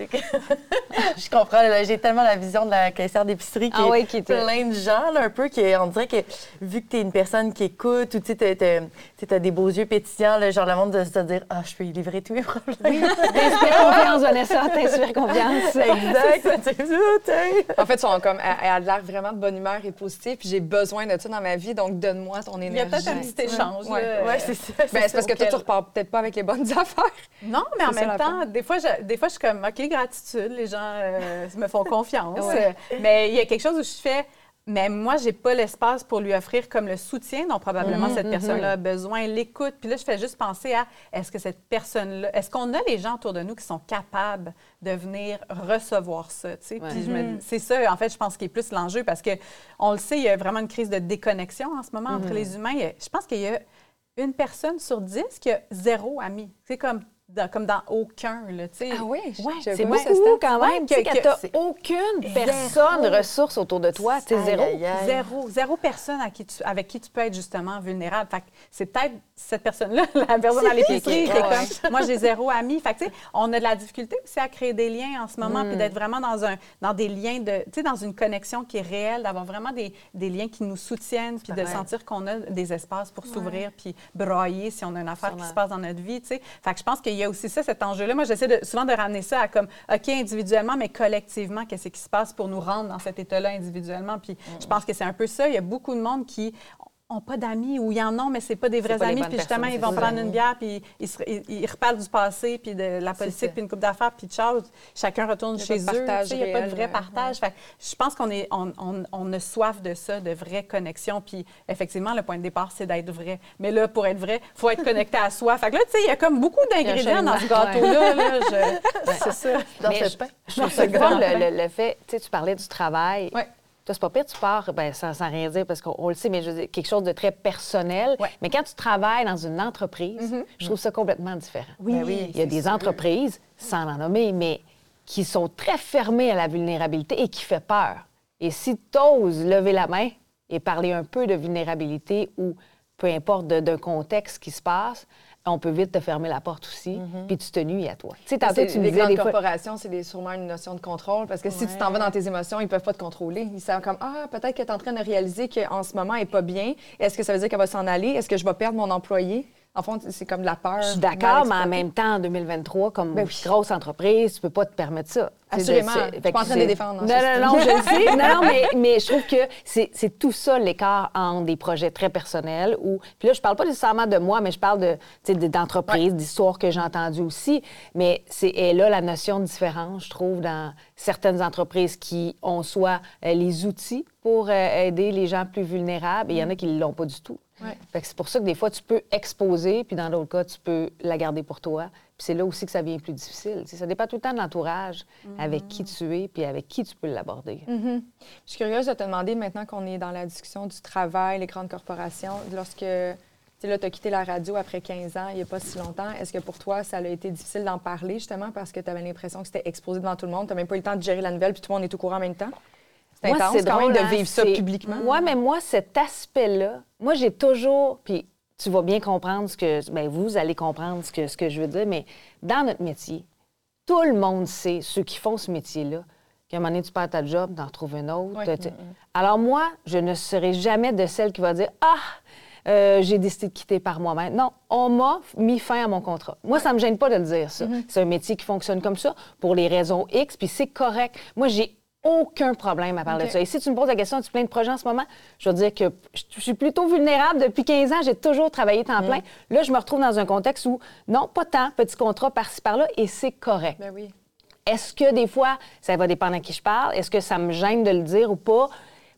[laughs] je comprends j'ai tellement la vision de la caissière d'épicerie qui Ah est ouais, qui était- plein de gens là, un peu qui on dirait que vu que tu es une personne qui écoute ou tu t'as des beaux yeux pétillants là, genre le monde de se dire ah je peux y livrer tous mes problèmes. T'inspires confiance, Vanessa, t'inspires confiance. [laughs] exact. Tu sais, tiens. En fait, ils sont comme, elle a l'air vraiment de bonne humeur et positive, puis j'ai besoin de ça dans ma vie, donc donne-moi ton Il énergie. y a peut-être un petit échange. Ouais. Ouais, c'est ça. Ben, c'est parce que toi, tu repars peut-être pas avec les bonnes [laughs] affaires. Non, mais en même temps, des fois, je, des fois, je suis comme, OK, gratitude, les gens euh, me font confiance. [laughs] Ouais. Mais il y a quelque chose où je fais, mais moi, j'ai pas l'espace pour lui offrir comme le soutien dont probablement cette personne-là a besoin, l'écoute. Puis là, je fais juste penser à, est-ce que cette personne-là, est-ce qu'on a les gens autour de nous qui sont capables de venir recevoir ça, tu sais? Puis me- c'est ça, en fait, je pense, qui est plus l'enjeu parce que on le sait, il y a vraiment une crise de déconnexion en ce moment entre les humains. Je pense qu'il y a une personne sur dix qui a zéro ami. C'est comme dans, comme dans aucun, là, tu sais. Ah oui? Ouais, c'est ce beaucoup stat. quand même. Ouais, tu que- que c'est- aucune personne ressource autour de toi. C'est zéro. Zéro, zéro personne à qui tu- avec qui tu peux être justement vulnérable. Fait que c'est peut-être cette personne-là, [laughs] la personne à l'épicerie, qui est Ouais, comme, moi j'ai zéro ami. Fait que, on a de la difficulté aussi à créer des liens en ce moment, puis d'être vraiment dans un, dans des liens de, tu sais, dans une connexion qui est réelle, d'avoir vraiment des, des liens qui nous soutiennent, puis de sentir qu'on a des espaces pour s'ouvrir, puis brailler si on a une affaire qui se passe dans notre vie, tu sais. Fait que je pense qu'il y a aussi ça, cet enjeu-là. Moi, j'essaie de, souvent de ramener ça à comme, OK, individuellement, mais collectivement, qu'est-ce qui se passe pour nous rendre dans cet état-là individuellement? Puis je pense que c'est un peu ça. Il y a beaucoup de monde qui n'ont pas d'amis ou ils en ont, mais c'est pas des vrais pas amis. Puis justement, ils vont prendre une bière, puis ils, se- ils- ils reparlent du passé, puis de la politique, puis une coupe d'affaires, puis ciao, chacun retourne chez eux. Il n'y a pas de vrai ouais. partage. Fait je pense qu'on est, on, on- on a soif de ça, de vraie connexion. Puis effectivement, le point de départ, c'est d'être vrai. Mais là, pour être vrai, il faut être connecté à soi. Fait que là, tu sais, il y a comme beaucoup d'ingrédients dans ce gâteau-là. là. Je- C'est ça. Dans Mais ce je- pain. Je trouve ça le fait, tu sais, tu parlais du travail. Ouais. Toi, c'est pas pire, tu pars, ben, sans, sans rien dire, parce qu'on on le sait, mais je veux dire, quelque chose de très personnel. Ouais. Mais quand tu travailles dans une entreprise, je trouve ça complètement différent. Oui, Ben oui, Il y a des sûr. entreprises, sans en nommer, mais qui sont très fermées à la vulnérabilité et qui fait peur. Et si tu oses lever la main et parler un peu de vulnérabilité ou peu importe d'un contexte qui se passe, on peut vite te fermer la porte aussi, puis tu te nuis à toi. Tu sais, tantôt, tu me les disais des fois... corporations, c'est des- sûrement une notion de contrôle parce que si tu t'en vas dans tes émotions, ils peuvent pas te contrôler. Ils savent comme ah peut-être que tu es en train de réaliser qu'en ce moment elle est pas bien. Est-ce que ça veut dire qu'elle va s'en aller? Est-ce que je vais perdre mon employé? En fond, c'est comme de la peur. Je suis d'accord, mais en même temps, en 2023, comme Ben oui. grosse entreprise, tu peux pas te permettre ça. De- Assurément. c'est- Je suis pas en train de les défendre, hein, Non, non, non, je le sais. [laughs] Non, mais, mais je trouve que c'est tout ça, l'écart entre des projets très personnels. Où, puis là, je parle pas nécessairement de moi, mais je parle de, sais, de- d'entreprises, d'histoires que j'ai entendues aussi. Mais c'est est là la notion de différence, je trouve, dans certaines entreprises qui ont soit euh, les outils pour euh, aider les gens plus vulnérables, et il y en a qui ne l'ont pas du tout. Ouais. C'est pour ça que des fois, tu peux exposer, puis dans d'autres cas, tu peux la garder pour toi. Puis c'est là aussi que ça devient plus difficile. Ça dépend tout le temps de l'entourage, avec qui tu es, puis avec qui tu peux l'aborder. Je suis curieuse de te demander, maintenant qu'on est dans la discussion du travail, les grandes corporations, lorsque tu as quitté la radio après 15 ans, il n'y a pas si longtemps, est-ce que pour toi, ça a été difficile d'en parler, justement, parce que tu avais l'impression que c'était exposé devant tout le monde, tu n'as même pas eu le temps de gérer la nouvelle, puis tout le monde est au courant en même temps? C'est Moi, intense c'est quand drôle, même de hein, vivre ça publiquement. Oui, mais moi, cet aspect-là, moi, j'ai toujours. Puis tu vas bien comprendre ce que. Bien, vous allez comprendre ce que, ce que je veux dire, mais dans notre métier, tout le monde sait, ceux qui font ce métier-là, qu'à un moment donné, tu perds ta job, t'en retrouves un autre. Ouais. tu- Alors, moi, je ne serai jamais de celle qui va dire Ah, euh, j'ai décidé de quitter par moi-même. Non, on m'a mis fin à mon contrat. Moi, ça me gêne pas de le dire, ça. C'est un métier qui fonctionne comme ça pour les raisons X, puis c'est correct. Moi, j'ai aucun problème à parler de ça. Et si tu me poses la question, as-tu plein de projets en ce moment? Je veux dire que je suis plutôt vulnérable depuis 15 ans. J'ai toujours travaillé temps plein. Là, je me retrouve dans un contexte où, non, pas tant, petit contrat par-ci, par-là, et c'est correct. Ben oui. Est-ce que des fois, ça va dépendre à qui je parle? Est-ce que ça me gêne de le dire ou pas?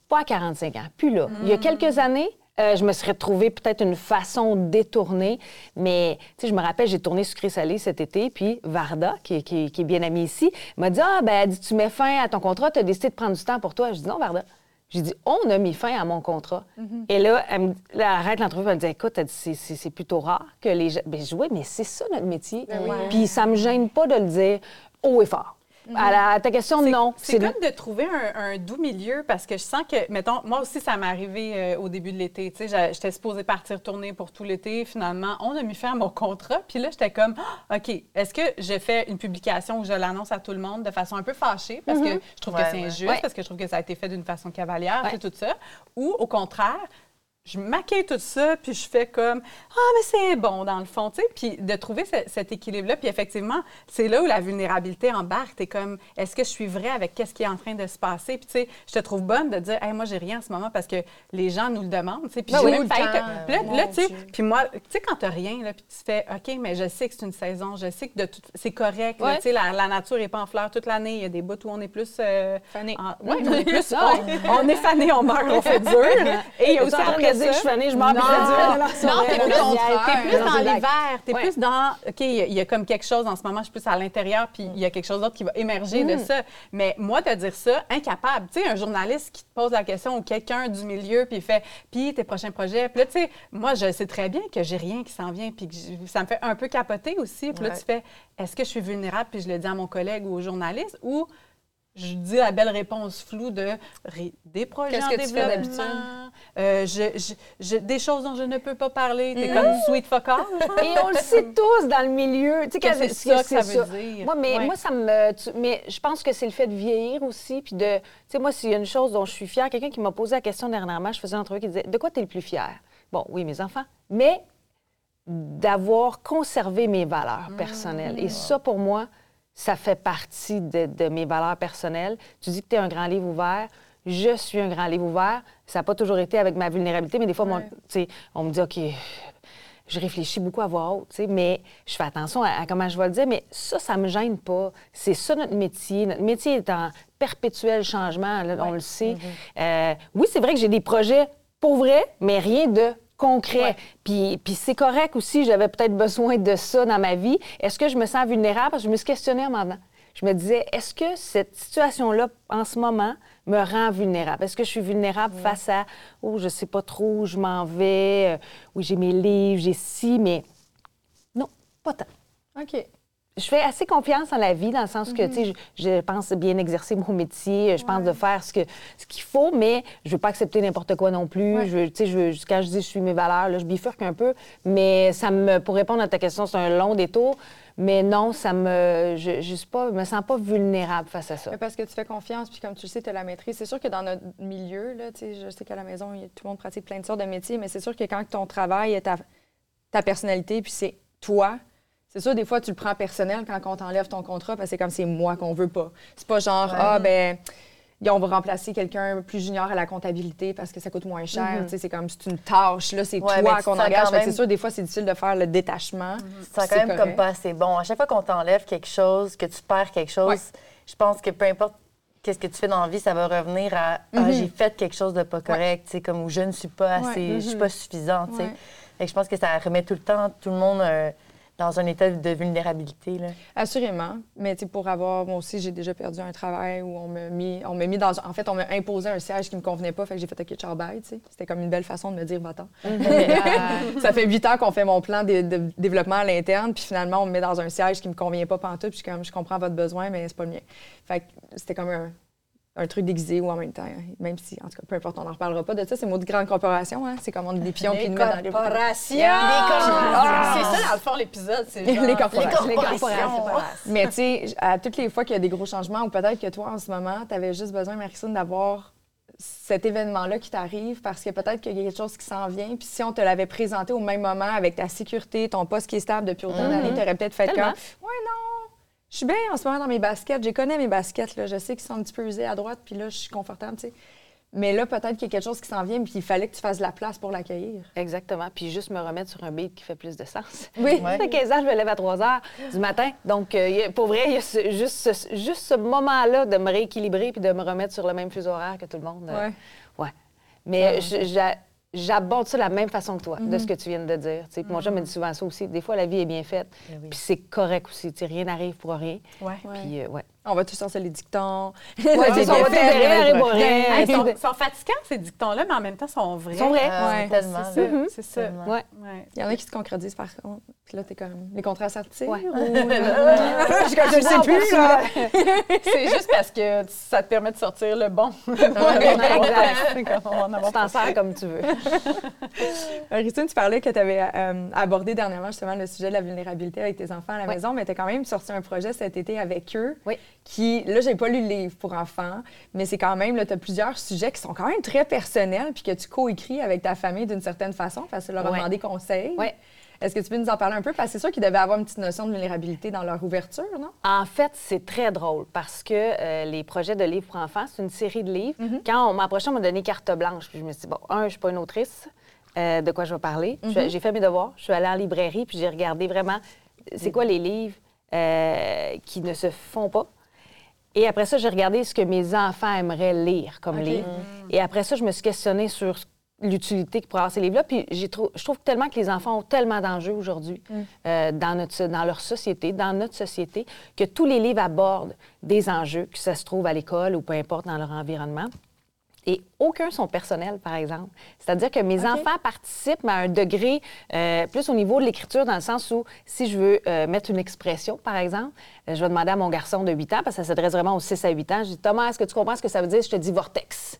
Pas à 45 ans. Puis là, il y a quelques années, euh, je me serais trouvé peut-être une façon détournée. Mais, tu sais, je me rappelle, j'ai tourné Sucré-Salé cet été, puis Varda, qui, qui- qui est bien amie ici, m'a dit Ah, ben, dit, tu mets fin à ton contrat, tu as décidé de prendre du temps pour toi. Je dis Non, Varda. J'ai dit, on a mis fin à mon contrat. Et là, elle, me, là, elle arrête l'entrevue, elle me dit, écoute, c'est- plutôt rare que les gens. Ben, je dis, oui, mais c'est ça notre métier. Puis ça me gêne pas de le dire haut et fort. À, la- à ta question, non. C'est comme de trouver un, un doux milieu parce que je sens que, mettons, moi aussi, ça m'est arrivé euh, au début de l'été. Tu sais, j'étais supposée partir tourner pour tout l'été. Finalement, on a mis fin à mon contrat. Puis là, j'étais comme, Ah, OK, est-ce que je fais une publication où je l'annonce à tout le monde de façon un peu fâchée parce que je trouve Ouais, que c'est injuste, Ouais. parce que je trouve que ça a été fait d'une façon cavalière, Ouais. tu sais, tout ça? Ou au contraire, je maquille tout ça, puis je fais comme Ah, mais c'est bon, dans le fond, tu sais. Puis de trouver ce- cet équilibre-là. Puis effectivement, c'est là où la vulnérabilité embarque. T'es comme Est-ce que je suis vraie avec qu'est-ce qui est en train de se passer? Puis tu sais, je te trouve bonne de dire Hey, moi, j'ai rien en ce moment parce que les gens nous le demandent, tu sais. Puis Ben j'ai oui, même te- Puis là, tu sais, puis moi, tu sais, quand t'as rien, là, puis tu fais OK, mais je sais que c'est une saison, je sais que de tout- c'est correct, Ouais. tu sais, la, la nature n'est pas en fleurs toute l'année. Il y a des bouts où on est plus. euh, Fané. en- ouais, on est plus. Ah. on, on est fané, on meurt, on fait dur. [laughs] Et il y a aussi dire que je suis fanée, je puis Non. Non, t'es plus, t'es plus dans l'hiver. T'es plus dans, OK, il y a- comme quelque chose en ce moment, je suis plus à l'intérieur, puis il y a quelque chose d'autre qui va émerger de ça. Mais moi, de dire ça, incapable. Tu sais, un journaliste qui te pose la question ou quelqu'un du milieu, puis il fait, puis tes prochains projets. Puis là, tu sais, moi, je sais très bien que j'ai rien qui s'en vient, puis que ça me fait un peu capoter aussi. Puis là, tu fais, est-ce que je suis vulnérable, puis je le dis à mon collègue ou au journaliste, ou je dis la belle réponse floue de des projets Qu'est-ce que tu fais d'habitude? euh, je- je- je- des choses dont je ne peux pas parler. T'es comme sweet fuck all. [laughs] Et on le sait tous dans le milieu. Tu sais, Que c'est ça que ça veut dire. Moi, mais Ouais. moi, ça me. tu- mais je pense que c'est le fait de vieillir aussi. Puis de. Tu sais, moi, s'il y a une chose dont je suis fière, quelqu'un qui m'a posé la question dernièrement, je faisais une entrevue qui disait De quoi tu es le plus fier Bon, oui, mes enfants. Mais d'avoir conservé mes valeurs personnelles. Et ça, pour moi, ça fait partie de, de mes valeurs personnelles. Tu dis que tu es un grand livre ouvert. Je suis un grand livre ouvert. Ça n'a pas toujours été avec ma vulnérabilité, mais des fois, on me dit, OK, je réfléchis beaucoup à voix haute, mais je fais attention à, à comment je vais le dire, mais ça, ça me gêne pas. C'est ça notre métier. Notre métier est en perpétuel changement, là, on le sait. Euh, oui, c'est vrai que j'ai des projets pour vrai, mais rien de concret. Puis, puis c'est correct aussi, j'avais peut-être besoin de ça dans ma vie. Est-ce que je me sens vulnérable? Parce que je me suis questionnée en m'en venant. Je me disais, est-ce que cette situation-là, en ce moment, me rend vulnérable? Est-ce que je suis vulnérable face à, oh, je sais pas trop où je m'en vais, euh, oui, j'ai mes livres, j'ai ci, mais non, pas tant. OK. Je fais assez confiance en la vie, dans le sens que, tu sais, je, je pense bien exercer mon métier, je pense de faire ce que ce qu'il faut, mais je veux pas accepter n'importe quoi non plus. Je veux, tu sais, je veux- quand je dis je suis mes valeurs, là, je bifurque un peu, mais ça me, pour répondre à ta question, c'est un long détour, mais non, ça me, je, je suis pas, me sens pas vulnérable face à ça. Mais Parce que tu fais confiance, puis comme tu le sais, tu as la maîtrise. C'est sûr que dans notre milieu, là, je sais qu'à la maison, tout le monde pratique plein de sortes de métiers, mais c'est sûr que quand ton travail est ta, ta personnalité, puis c'est toi, c'est sûr, des fois, tu le prends personnel quand on t'enlève ton contrat, parce que c'est comme c'est moi qu'on veut pas. C'est pas genre, ah, ben, on va remplacer quelqu'un plus junior à la comptabilité parce que ça coûte moins cher. Sais, C'est comme, c'est une tâche, là, c'est Ouais, toi qu'on engage. C'est sûr, des fois, c'est difficile de faire le détachement. Tu te sens C'est quand même correct. comme pas assez bon. À chaque fois qu'on t'enlève quelque chose, que tu perds quelque chose, Ouais. je pense que peu importe qu'est-ce que tu fais dans la vie, ça va revenir à ah, j'ai fait quelque chose de pas correct, tu sais, comme où je ne suis pas assez, je suis pas suffisante. Ouais. Que je pense que ça remet tout le temps tout le monde euh, dans un état de vulnérabilité. Là. Assurément. Mais pour avoir. Moi aussi, j'ai déjà perdu un travail où on m'a mis, on m'a mis dans. En fait, on m'a imposé un siège qui me convenait pas. Fait que j'ai fait OK, ciao, bye. C'était comme une belle façon de me dire, va-t'en. Mais, [laughs] euh, ça fait huit ans qu'on fait mon plan de, de développement à l'interne. Puis finalement, on me met dans un siège qui me convient pas pantoute. Puis comme, je comprends votre besoin, mais c'est pas le mien. Fait que c'était comme un. Un truc déguisé ou en même temps, hein. même si, en tout cas, peu importe, on n'en reparlera pas de ça. C'est mot de grande corporation, hein? C'est comme on des pions qui nous mettent dans les corporations! Ah! C'est ça, dans le fond, l'épisode. C'est Les corporations. Les corporations. Mais tu sais, à toutes les fois qu'il y a des gros changements, ou peut-être que toi, en ce moment, tu avais juste besoin, Marissine, d'avoir cet événement-là qui t'arrive parce que peut-être qu'il y a quelque chose qui s'en vient. Puis si on te l'avait présenté au même moment avec ta sécurité, ton poste qui est stable depuis autant d'années, tu aurais peut-être fait comme Ouais, non, je suis bien en ce moment dans mes baskets. Je connais mes baskets. Là. Je sais qu'ils sont un petit peu usés à droite, puis là, je suis confortable, tu sais. Mais là, peut-être qu'il y a quelque chose qui s'en vient, puis il fallait que tu fasses de la place pour l'accueillir. Exactement. Puis juste me remettre sur un beat qui fait plus de sens. [laughs] Oui. Ça fait 15 ans, je me lève à 3 heures du matin. Donc, euh, pour vrai, il y a ce- juste ce, juste ce moment-là de me rééquilibrer puis de me remettre sur le même fuseau horaire que tout le monde. euh, Ouais. ouais. Mais je- j'a- j'aborde ça de la même façon que toi, de ce que tu viens de dire. sais. Puis Mon chum me dit souvent ça aussi. Des fois, la vie est bien faite. Puis c'est correct aussi. Rien n'arrive pour rien. Ouais. Puis, euh, ouais. On va tous sortir les dictons. Ouais. Hey, [laughs] ils sont, fatigants, ces dictons-là, mais en même temps, ils sont vrais. Ils sont vrais. Ouais, tellement. C'est ça. C'est ça. Tellement. Ouais. Ouais. Il y en a qui se concrétisent par contre. Puis là, t'es comme les contrats sortir. Ouais. Ou... [laughs] je Je sais plus, là. [laughs] C'est juste parce que ça te permet de sortir le bon. on en avoir Tu t'en sers comme tu veux. [laughs] Euh, Christine, tu parlais que tu avais abordé dernièrement justement le sujet de la vulnérabilité avec tes enfants à la Oui. maison, mais tu as quand même sorti un projet cet été avec eux. Oui. Qui, là, j'ai pas lu le livre pour enfants, mais c'est quand même, là, tu as plusieurs sujets qui sont quand même très personnels, puis que tu coécris avec ta famille d'une certaine façon, parce que tu leur as Ouais. demandé conseil. Oui. Est-ce que tu peux nous en parler un peu? Parce que c'est sûr qu'ils devaient avoir une petite notion de vulnérabilité dans leur ouverture, non? En fait, c'est très drôle parce que euh, les projets de livres pour enfants, c'est une série de livres. Mm-hmm. Quand on m'a approché, on m'a donné carte blanche. Puis je me suis dit, bon, un, je suis pas une autrice. euh, de quoi je vais parler. Mm-hmm. J'ai fait mes devoirs. Je suis allée en librairie, puis j'ai regardé vraiment c'est quoi les livres euh, qui ne se font pas. Et après ça, j'ai regardé ce que mes enfants aimeraient lire comme OK. livre. Et après ça, je me suis questionnée sur l'utilité que pourraient avoir ces livres-là. Puis j'ai trou- je trouve tellement que les enfants ont tellement d'enjeux aujourd'hui euh, dans, notre, dans leur société, dans notre société, que tous les livres abordent des enjeux, que ça se trouve à l'école ou peu importe dans leur environnement. Et aucun sont personnels, par exemple. C'est-à-dire que mes enfants participent à un degré euh, plus au niveau de l'écriture, dans le sens où si je veux euh, mettre une expression, par exemple, euh, je vais demander à mon garçon de 8 ans, parce que ça s'adresse vraiment aux 6 à 8 ans, je dis Thomas, est-ce que tu comprends ce que ça veut dire? Je te dis vortex.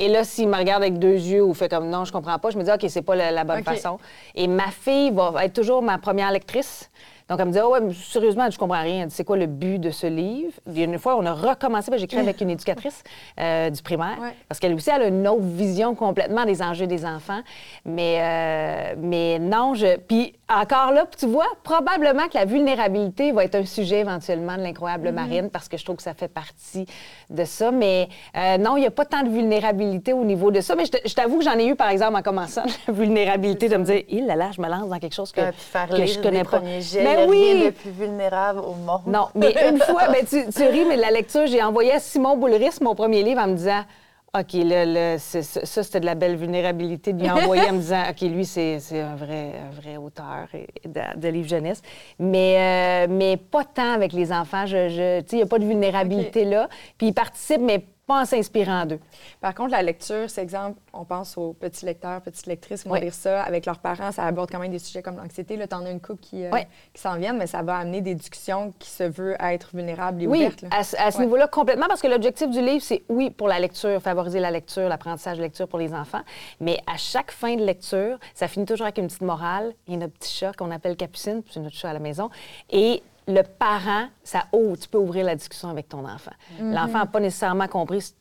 Et là, s'il me regarde avec deux yeux ou fait comme non, je comprends pas, je me dis OK, c'est pas la, la bonne façon. Et ma fille va être toujours ma première lectrice. Donc, elle me dit, Ah ouais, sérieusement, je comprends rien. C'est quoi le but de ce livre? Une fois, on a recommencé, que j'écris avec une [laughs] éducatrice euh, du primaire, Ouais. parce qu'elle aussi, elle a une autre vision complètement des enjeux des enfants. Mais, euh, mais non, je. Puis encore là, tu vois, probablement que la vulnérabilité va être un sujet éventuellement de l'incroyable marine, parce que je trouve que ça fait partie de ça. Mais euh, non, il n'y a pas tant de vulnérabilité au niveau de ça. Mais je t'avoue que j'en ai eu, par exemple, en commençant, [laughs] la vulnérabilité de me dire, il là là, je me lance dans quelque chose que, Ah, que je connais pas. premiers jets, Mais il y a oui! rien de plus vulnérable au monde. Non, mais [laughs] une fois, ben, tu, tu ris, mais la lecture, j'ai envoyé à Simon Boulris mon premier livre en me disant OK, là, là, ça, c'était de la belle vulnérabilité de lui envoyer en me disant OK, lui, c'est c'est un vrai, un vrai auteur et- de, de livres jeunesse. Mais, euh, mais pas tant avec les enfants. Je, je- tu sais, il n'y a pas de vulnérabilité là. Puis ils participent, mais pas en s'inspirant d'eux. Par contre, la lecture, c'est exemple, on pense aux petits lecteurs, petites lectrices qui vont Oui. lire ça avec leurs parents. Ça aborde quand même des sujets comme l'anxiété. Là, t'en as une couple qui, euh, Oui. qui s'en viennent, mais ça va amener des discussions qui se veut être vulnérables et Oui, ouvertes. là. à, ce- à ce Ouais. niveau-là, complètement, parce que l'objectif du livre, c'est, oui, pour la lecture, favoriser la lecture, l'apprentissage de lecture pour les enfants, mais à chaque fin de lecture, ça finit toujours avec une petite morale. Il y a notre petit chat qu'on appelle Capucine, puis c'est notre chat à la maison, et le parent, ça ouvre, tu peux ouvrir la discussion avec ton enfant. L'enfant n'a pas nécessairement compris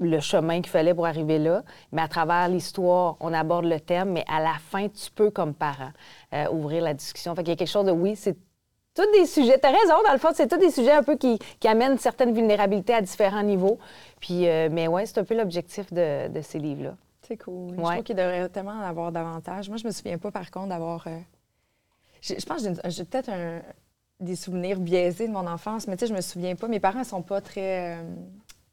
le chemin qu'il fallait pour arriver là, mais à travers l'histoire, on aborde le thème, mais à la fin, tu peux, comme parent, euh, ouvrir la discussion. Fait qu'il y a quelque chose de, oui, c'est tous des sujets, tu as raison, dans le fond, c'est tous des sujets un peu qui, qui amènent certaines vulnérabilités à différents niveaux. Puis, euh, mais ouais, c'est un peu l'objectif de, de ces livres-là. C'est cool. Je Ouais. trouve qu'il devrait tellement en avoir davantage. Moi, je me souviens pas, par contre, d'avoir. euh, Je pense que j'ai peut-être un- des souvenirs biaisés de mon enfance, mais tu sais, je me souviens pas. Mes parents sont pas très euh,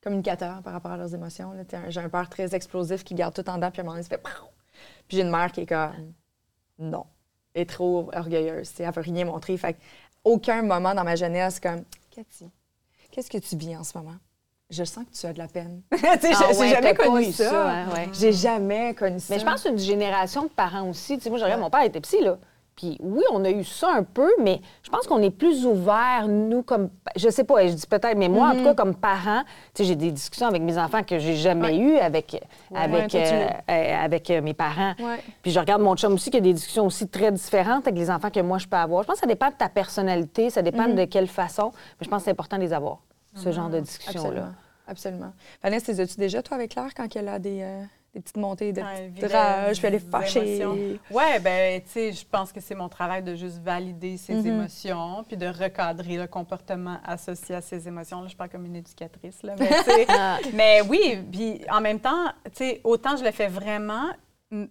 communicateurs par rapport à leurs émotions. J'ai un père très explosif qui garde tout en dedans, puis à un moment donné, il se fait. Pow! Puis j'ai une mère qui est comme. Non. Elle est trop orgueilleuse. Elle veut rien montrer. Fait aucun moment dans ma jeunesse, comme. Cathy, qu'est-ce que tu vis en ce moment? Je sens que tu as de la peine. [laughs] Tu sais, Ah j'ai- j'ai ouais, jamais connu ça. ça, hein, ouais. J'ai jamais connu ça. Mais je pense une génération de parents aussi. Tu sais, moi, je regarde, mon père était psy, là. Puis oui, on a eu ça un peu, mais je pense qu'on est plus ouverts, nous, comme... Je sais pas, je dis peut-être, mais moi, en tout cas, comme parent, tu sais, j'ai des discussions avec mes enfants que j'ai jamais eues avec, avec, toi, tu euh, euh, avec euh, mes parents. Puis je regarde mon chum aussi qui a des discussions aussi très différentes avec les enfants que moi, je peux avoir. Je pense que ça dépend de ta personnalité, ça dépend de quelle façon, mais je pense que c'est important de les avoir, ce genre de discussion-là. Absolument. Absolument. Vanessa, les as-tu déjà, toi, avec Claire, quand elle a des, euh, des petites montées de Ouais, petites rage, puis fâchée? émotions. Ouais, ben, tu sais, je pense que c'est mon travail de juste valider ses Mhm. émotions, puis de recadrer le comportement associé à ces émotions. Là, je parle comme une éducatrice, là, mais, [laughs] Ah. mais oui, puis en même temps, tu sais, autant je le fais vraiment,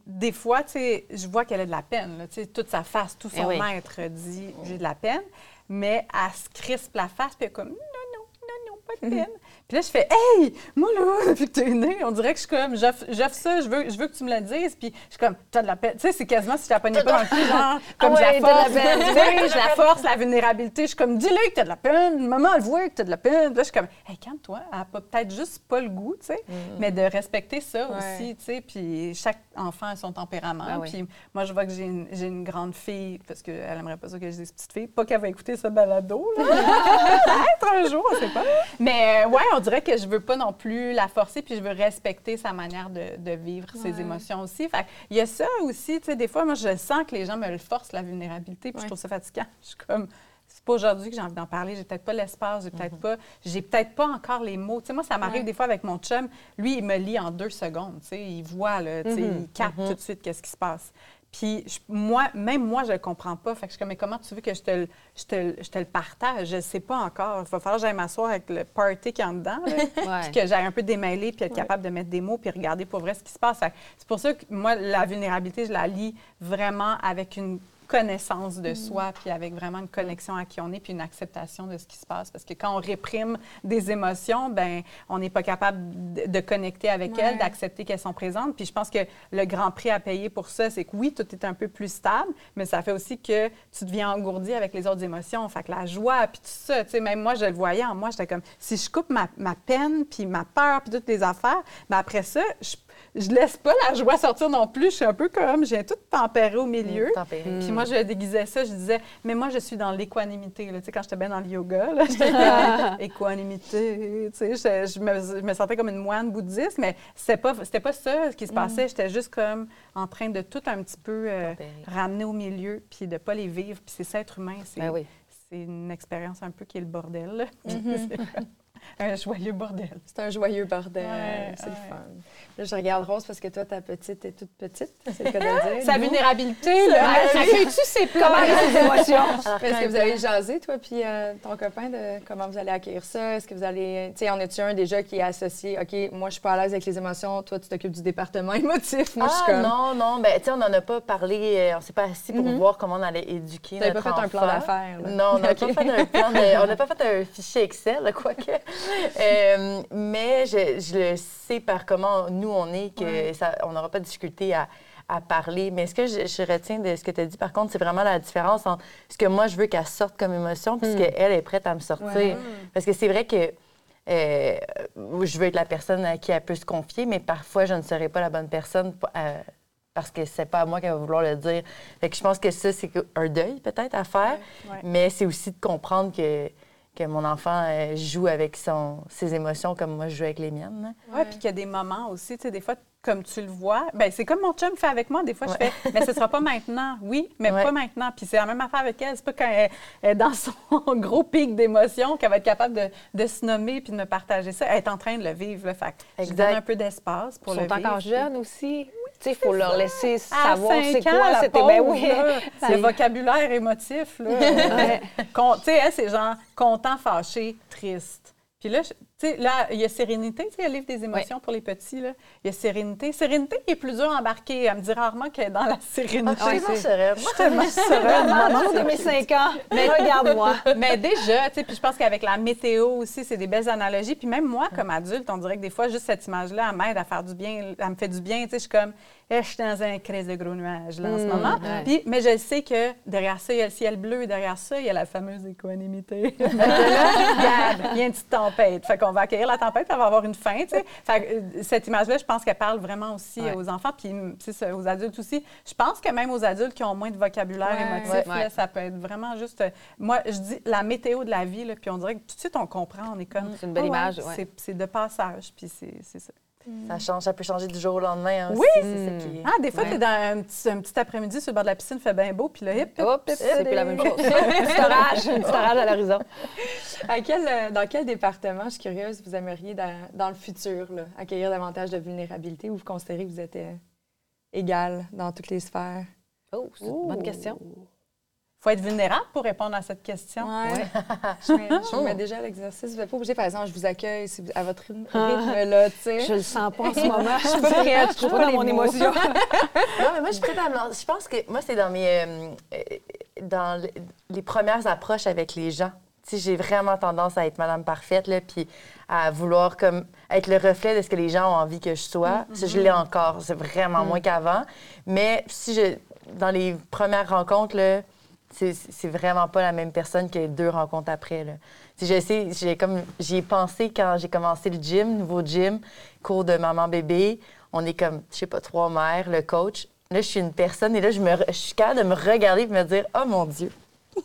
des fois, tu sais, je vois qu'elle a de la peine, là, tu sais, toute sa face, tout son Eh oui. maître dit « j'ai de la peine », mais elle se crispe la face, puis elle est comme « non, non, non, non, pas pin. Puis là, je fais Hey, moi là, [laughs] depuis que t'es née, on dirait que je suis comme, j'offre ça, je veux, je veux que tu me le dises. Puis je suis comme, t'as de la peine. Tu sais, c'est quasiment si je la pognais pas dans le cul, genre, [laughs] comme ouais, je la la force. peine. [laughs] Sais, je la force, la vulnérabilité. Je suis comme, dis-le que t'as de la peine. Maman, elle voit que t'as de la peine. Puis là, je suis comme, hey, calme-toi. Elle a pas- peut-être juste pas le goût, tu sais. Mais de respecter ça Ouais. aussi, tu sais. Puis chaque enfant a son tempérament. Ah oui. Puis moi, je vois que j'ai une, une grande fille, parce qu'elle aimerait pas ça que je dise petite fille. Pas qu'elle va écouter ce balado, là. Peut-être un jour, on sait pas. Mais ouais, on dirait que je veux pas non plus la forcer, puis je veux respecter sa manière de, de vivre ses émotions aussi. Fait il y a ça aussi, tu sais, des fois, moi, je sens que les gens me le forcent, la vulnérabilité, puis je trouve ça fatigant. Je suis comme, c'est pas aujourd'hui que j'ai envie d'en parler, j'ai peut-être pas l'espace, j'ai peut-être pas, j'ai peut-être pas encore les mots. Tu sais, moi, ça m'arrive des fois avec mon chum, lui, il me lit en deux secondes, tu sais, il voit, là, tu sais, il capte tout de suite qu'est-ce qui se passe. Puis je- moi, même moi, je le comprends pas. Fait que je suis comme, mais comment tu veux que je te, le- je te, le- je te le partage? Je sais pas encore. Il va falloir que j'aille m'asseoir avec le party qui est en dedans, là, [laughs] puis que j'aille un peu démêler, puis être capable de mettre des mots, puis regarder pour vrai ce qui se passe. Fait que C'est pour ça que moi, la vulnérabilité, je la lis vraiment avec une connaissance de soi, puis avec vraiment une connexion à qui on est, puis une acceptation de ce qui se passe. Parce que quand on réprime des émotions, ben on n'est pas capable de, connecter avec Ouais. elles, d'accepter qu'elles sont présentes. Puis je pense que le grand prix à payer pour ça, c'est que oui, tout est un peu plus stable, mais ça fait aussi que tu deviens engourdi avec les autres émotions. Fait que la joie, puis tout ça, tu sais, même moi, je le voyais en moi, j'étais comme, si je coupe ma, ma peine, puis ma peur, puis toutes les affaires, ben après ça, je, je laisse pas la joie sortir non plus. Je suis un peu comme, j'ai tout tempéré au milieu. Tempéré. Puis moi, je déguisais ça, je disais, mais moi, je suis dans l'équanimité. Tu sais, quand j'étais bien dans le yoga, là, j'étais comme, [laughs] équanimité. Tu sais, je, je me, je me sentais comme une moine bouddhiste, mais c'était pas, c'était pas ça qui se passait. J'étais juste comme en train de tout un petit peu euh, ramener au milieu, puis de pas les vivre. Puis c'est ça, être humain, c'est Ben oui. c'est une expérience un peu qui est le bordel. [laughs] [laughs] un joyeux bordel. C'est un joyeux bordel. Ouais, c'est le fun. Là, je regarde Rose parce que toi, ta petite est toute petite. C'est le cas de [laughs] dire. Sa Nous, vulnérabilité, là, ça fait-tu ses? Comment les émotions? [laughs] Est-ce que vous avez jasé, toi, puis euh, ton copain, de comment vous allez accueillir ça? Est-ce que vous allez. Tu sais, en es-tu un déjà qui est associé? OK, moi, je suis pas à l'aise avec les émotions. Toi, tu t'occupes du département émotif. Moi, je suis Ah comme. non, non, ben tu sais, on n'en a pas parlé, euh, on s'est pas assis pour Mhm. voir comment on allait éduquer Vous n'avez pas fait un plan d'affaires. Non, on n'a pas fait un plan de- on n'a pas fait un fichier Excel, quoique. Euh, mais je, je le sais par comment nous on est que ça, on n'aura pas de difficulté à, à parler. Mais ce que je, je retiens de ce que tu as dit, par contre, c'est vraiment la différence entre ce que moi je veux qu'elle sorte comme émotion puis ce qu'elle est prête à me sortir. Ouais. Parce que c'est vrai que euh, je veux être la personne à qui elle peut se confier, mais parfois je ne serai pas la bonne personne euh, parce que c'est pas à moi qu'elle va vouloir le dire. Fait que je pense que ça, c'est un deuil peut-être à faire, Ouais. mais c'est aussi de comprendre que, que mon enfant euh, joue avec son, ses émotions comme moi je joue avec les miennes. Oui, puis qu'il y a des moments aussi, tu sais, des fois, comme tu le vois, ben c'est comme mon chum fait avec moi. Des fois, Ouais. je fais, mais ce sera pas maintenant. Oui, mais Ouais. pas maintenant. Puis c'est la même affaire avec elle. C'est pas quand elle elle est dans son [laughs] gros pic d'émotion qu'elle va être capable de, de se nommer puis de me partager ça. Elle est en train de le vivre, là. Fait que je donne un peu d'espace pour Ils le sont vivre. encore jeunes aussi. Tu sais, il faut leur laisser savoir c'est quoi. C'était ben oui. [laughs] le vocabulaire émotif, là. Ouais. Elle, c'est genre content, fâché, triste. Puis là, sais, là, il y a Sérénité, tu sais, le livre des émotions pour les petits, là. Il y a Sérénité. Sérénité qui est plus dur à embarquer. Elle me dit rarement qu'elle est dans la Ah, sérénité. je suis tellement sereine. Je suis tellement sereine. Maman de mes cinq ans, mais [laughs] regarde-moi. Mais déjà, tu sais, puis je pense qu'avec la météo aussi, c'est des belles analogies. Puis même moi, comme adulte, on dirait que des fois, juste cette image-là, elle m'aide à faire du bien, elle me fait du bien. Tu sais, je suis comme, je suis dans un crise de gros nuages, là, en ce moment. ouais. Puis, mais je sais que derrière ça, il y a le ciel bleu, et derrière ça, il y a la fameuse équanimité. [laughs] Là, regarde, il y a une petite tempête. Fait qu'on va accueillir la tempête, elle va avoir une fin, tu sais. Fait que, euh, cette image-là, je pense qu'elle parle vraiment aussi Ouais. aux enfants, puis mm, ça, aux adultes aussi. Je pense que même aux adultes qui ont moins de vocabulaire Ouais. émotif, Ouais. là, ça peut être vraiment juste. euh, Moi, je dis la météo de la vie, là, puis on dirait que tout de suite, on comprend. On est comme. C'est une belle Ah image, ouais. c'est- C'est de passage, puis c'est c'est ça. Ça change, ça peut changer du jour au lendemain. hein, Oui. C'est ça qui est. Ah, des fois, Ouais. tu es dans un petit, un petit après-midi sur le bord de la piscine, fait bien beau, puis là, hip, hip, Oups, hip, c'est plus la même chose. [laughs] Un petit orage, un petit orage à l'horizon. Quel, euh, dans quel département, je suis curieuse, vous aimeriez dans, dans le futur là, accueillir davantage de vulnérabilité ou vous considérez que vous êtes euh, égal dans toutes les sphères? Oh, c'est une bonne question. Faut être vulnérable pour répondre à cette question. Ouais. [laughs] je, mets, je vous mets déjà à l'exercice. Vous n'êtes pas obligé, par exemple, je vous accueille si vous- à votre rythme, rythme, là, tu sais. Je le sens pas en ce moment. [laughs] Je suis pas prête, je suis trouve pas pas dans mon mots. émotion. [laughs] Non, mais moi, je suis prête à me lancer. Je pense que moi, c'est dans mes. euh, euh, dans le- les premières approches avec les gens. Tu sais, j'ai vraiment tendance à être madame parfaite, là, puis à vouloir comme être le reflet de ce que les gens ont envie que je sois. Ça, je l'ai encore. C'est vraiment moins qu'avant. Mais si je... Dans les premières rencontres, là, c'est vraiment pas la même personne que deux rencontres après. J'ai comme j'y ai pensé quand j'ai commencé le gym, nouveau gym, cours de maman bébé. On est comme, je sais pas, trois mères, le coach. Là, je suis une personne et là, je, me, je suis capable de me regarder et me dire, oh mon Dieu. [laughs]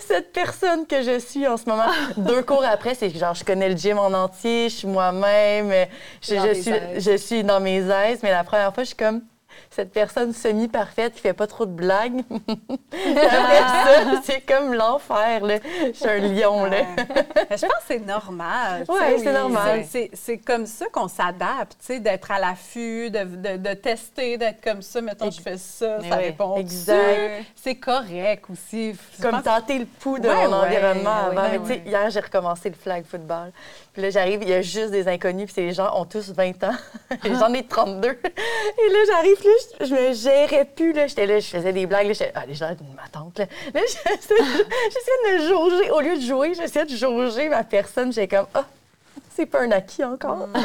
Cette personne que je suis en ce moment. Deux cours après, c'est genre, je connais le gym en entier, je suis moi-même, je, je suis, aises. je suis dans mes aises. Mais la première fois, je suis comme cette personne semi-parfaite qui fait pas trop de blagues. [laughs] Ça, c'est comme l'enfer, là. Je suis un lion, là. Je pense que c'est normal. Ouais, sais. c'est normal. C'est- comme ça qu'on s'adapte, tu sais, d'être à l'affût, de, de- de tester, d'être comme ça. Mettons, je fais ça, Mais ça oui, répond. exact. C'est correct aussi. Comme pense- tenter le pouls de Ouais, mon ouais, environnement avant. ouais, Mais tu sais, ouais. hier, j'ai recommencé le flag football. Puis là, j'arrive, il y a juste des inconnus, puis les gens ont tous 20 ans. Et [laughs] J'en ai 32. Et là, j'arrive, puis là, je, je me gérais plus. Là. J'étais là, je faisais des blagues. Là, j'étais, ah, les gens de ma tante. Là, là [laughs] j'essayais j'essayais de me jauger. Au lieu de jouer, j'essayais de jauger ma personne. J'étais comme, ah, c'est pas un acquis encore. [laughs]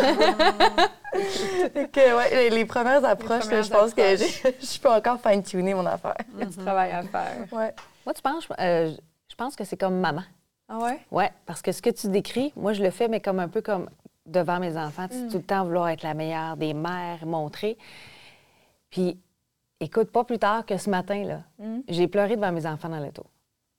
Fait que, ouais, les, les premières approches, là, je pense que j'ai- [laughs] je peux encore fine-tuner mon affaire. Il y a du travail à faire. Ouais. Moi, tu penses, euh, je pense que c'est comme maman. Ah ouais? Oui, parce que ce que tu décris, moi, je le fais, mais comme un peu comme devant mes enfants. Tu sais, tout le temps vouloir être la meilleure des mères, montrer. Puis, écoute, pas plus tard que ce matin, là, j'ai pleuré devant mes enfants dans l'auto.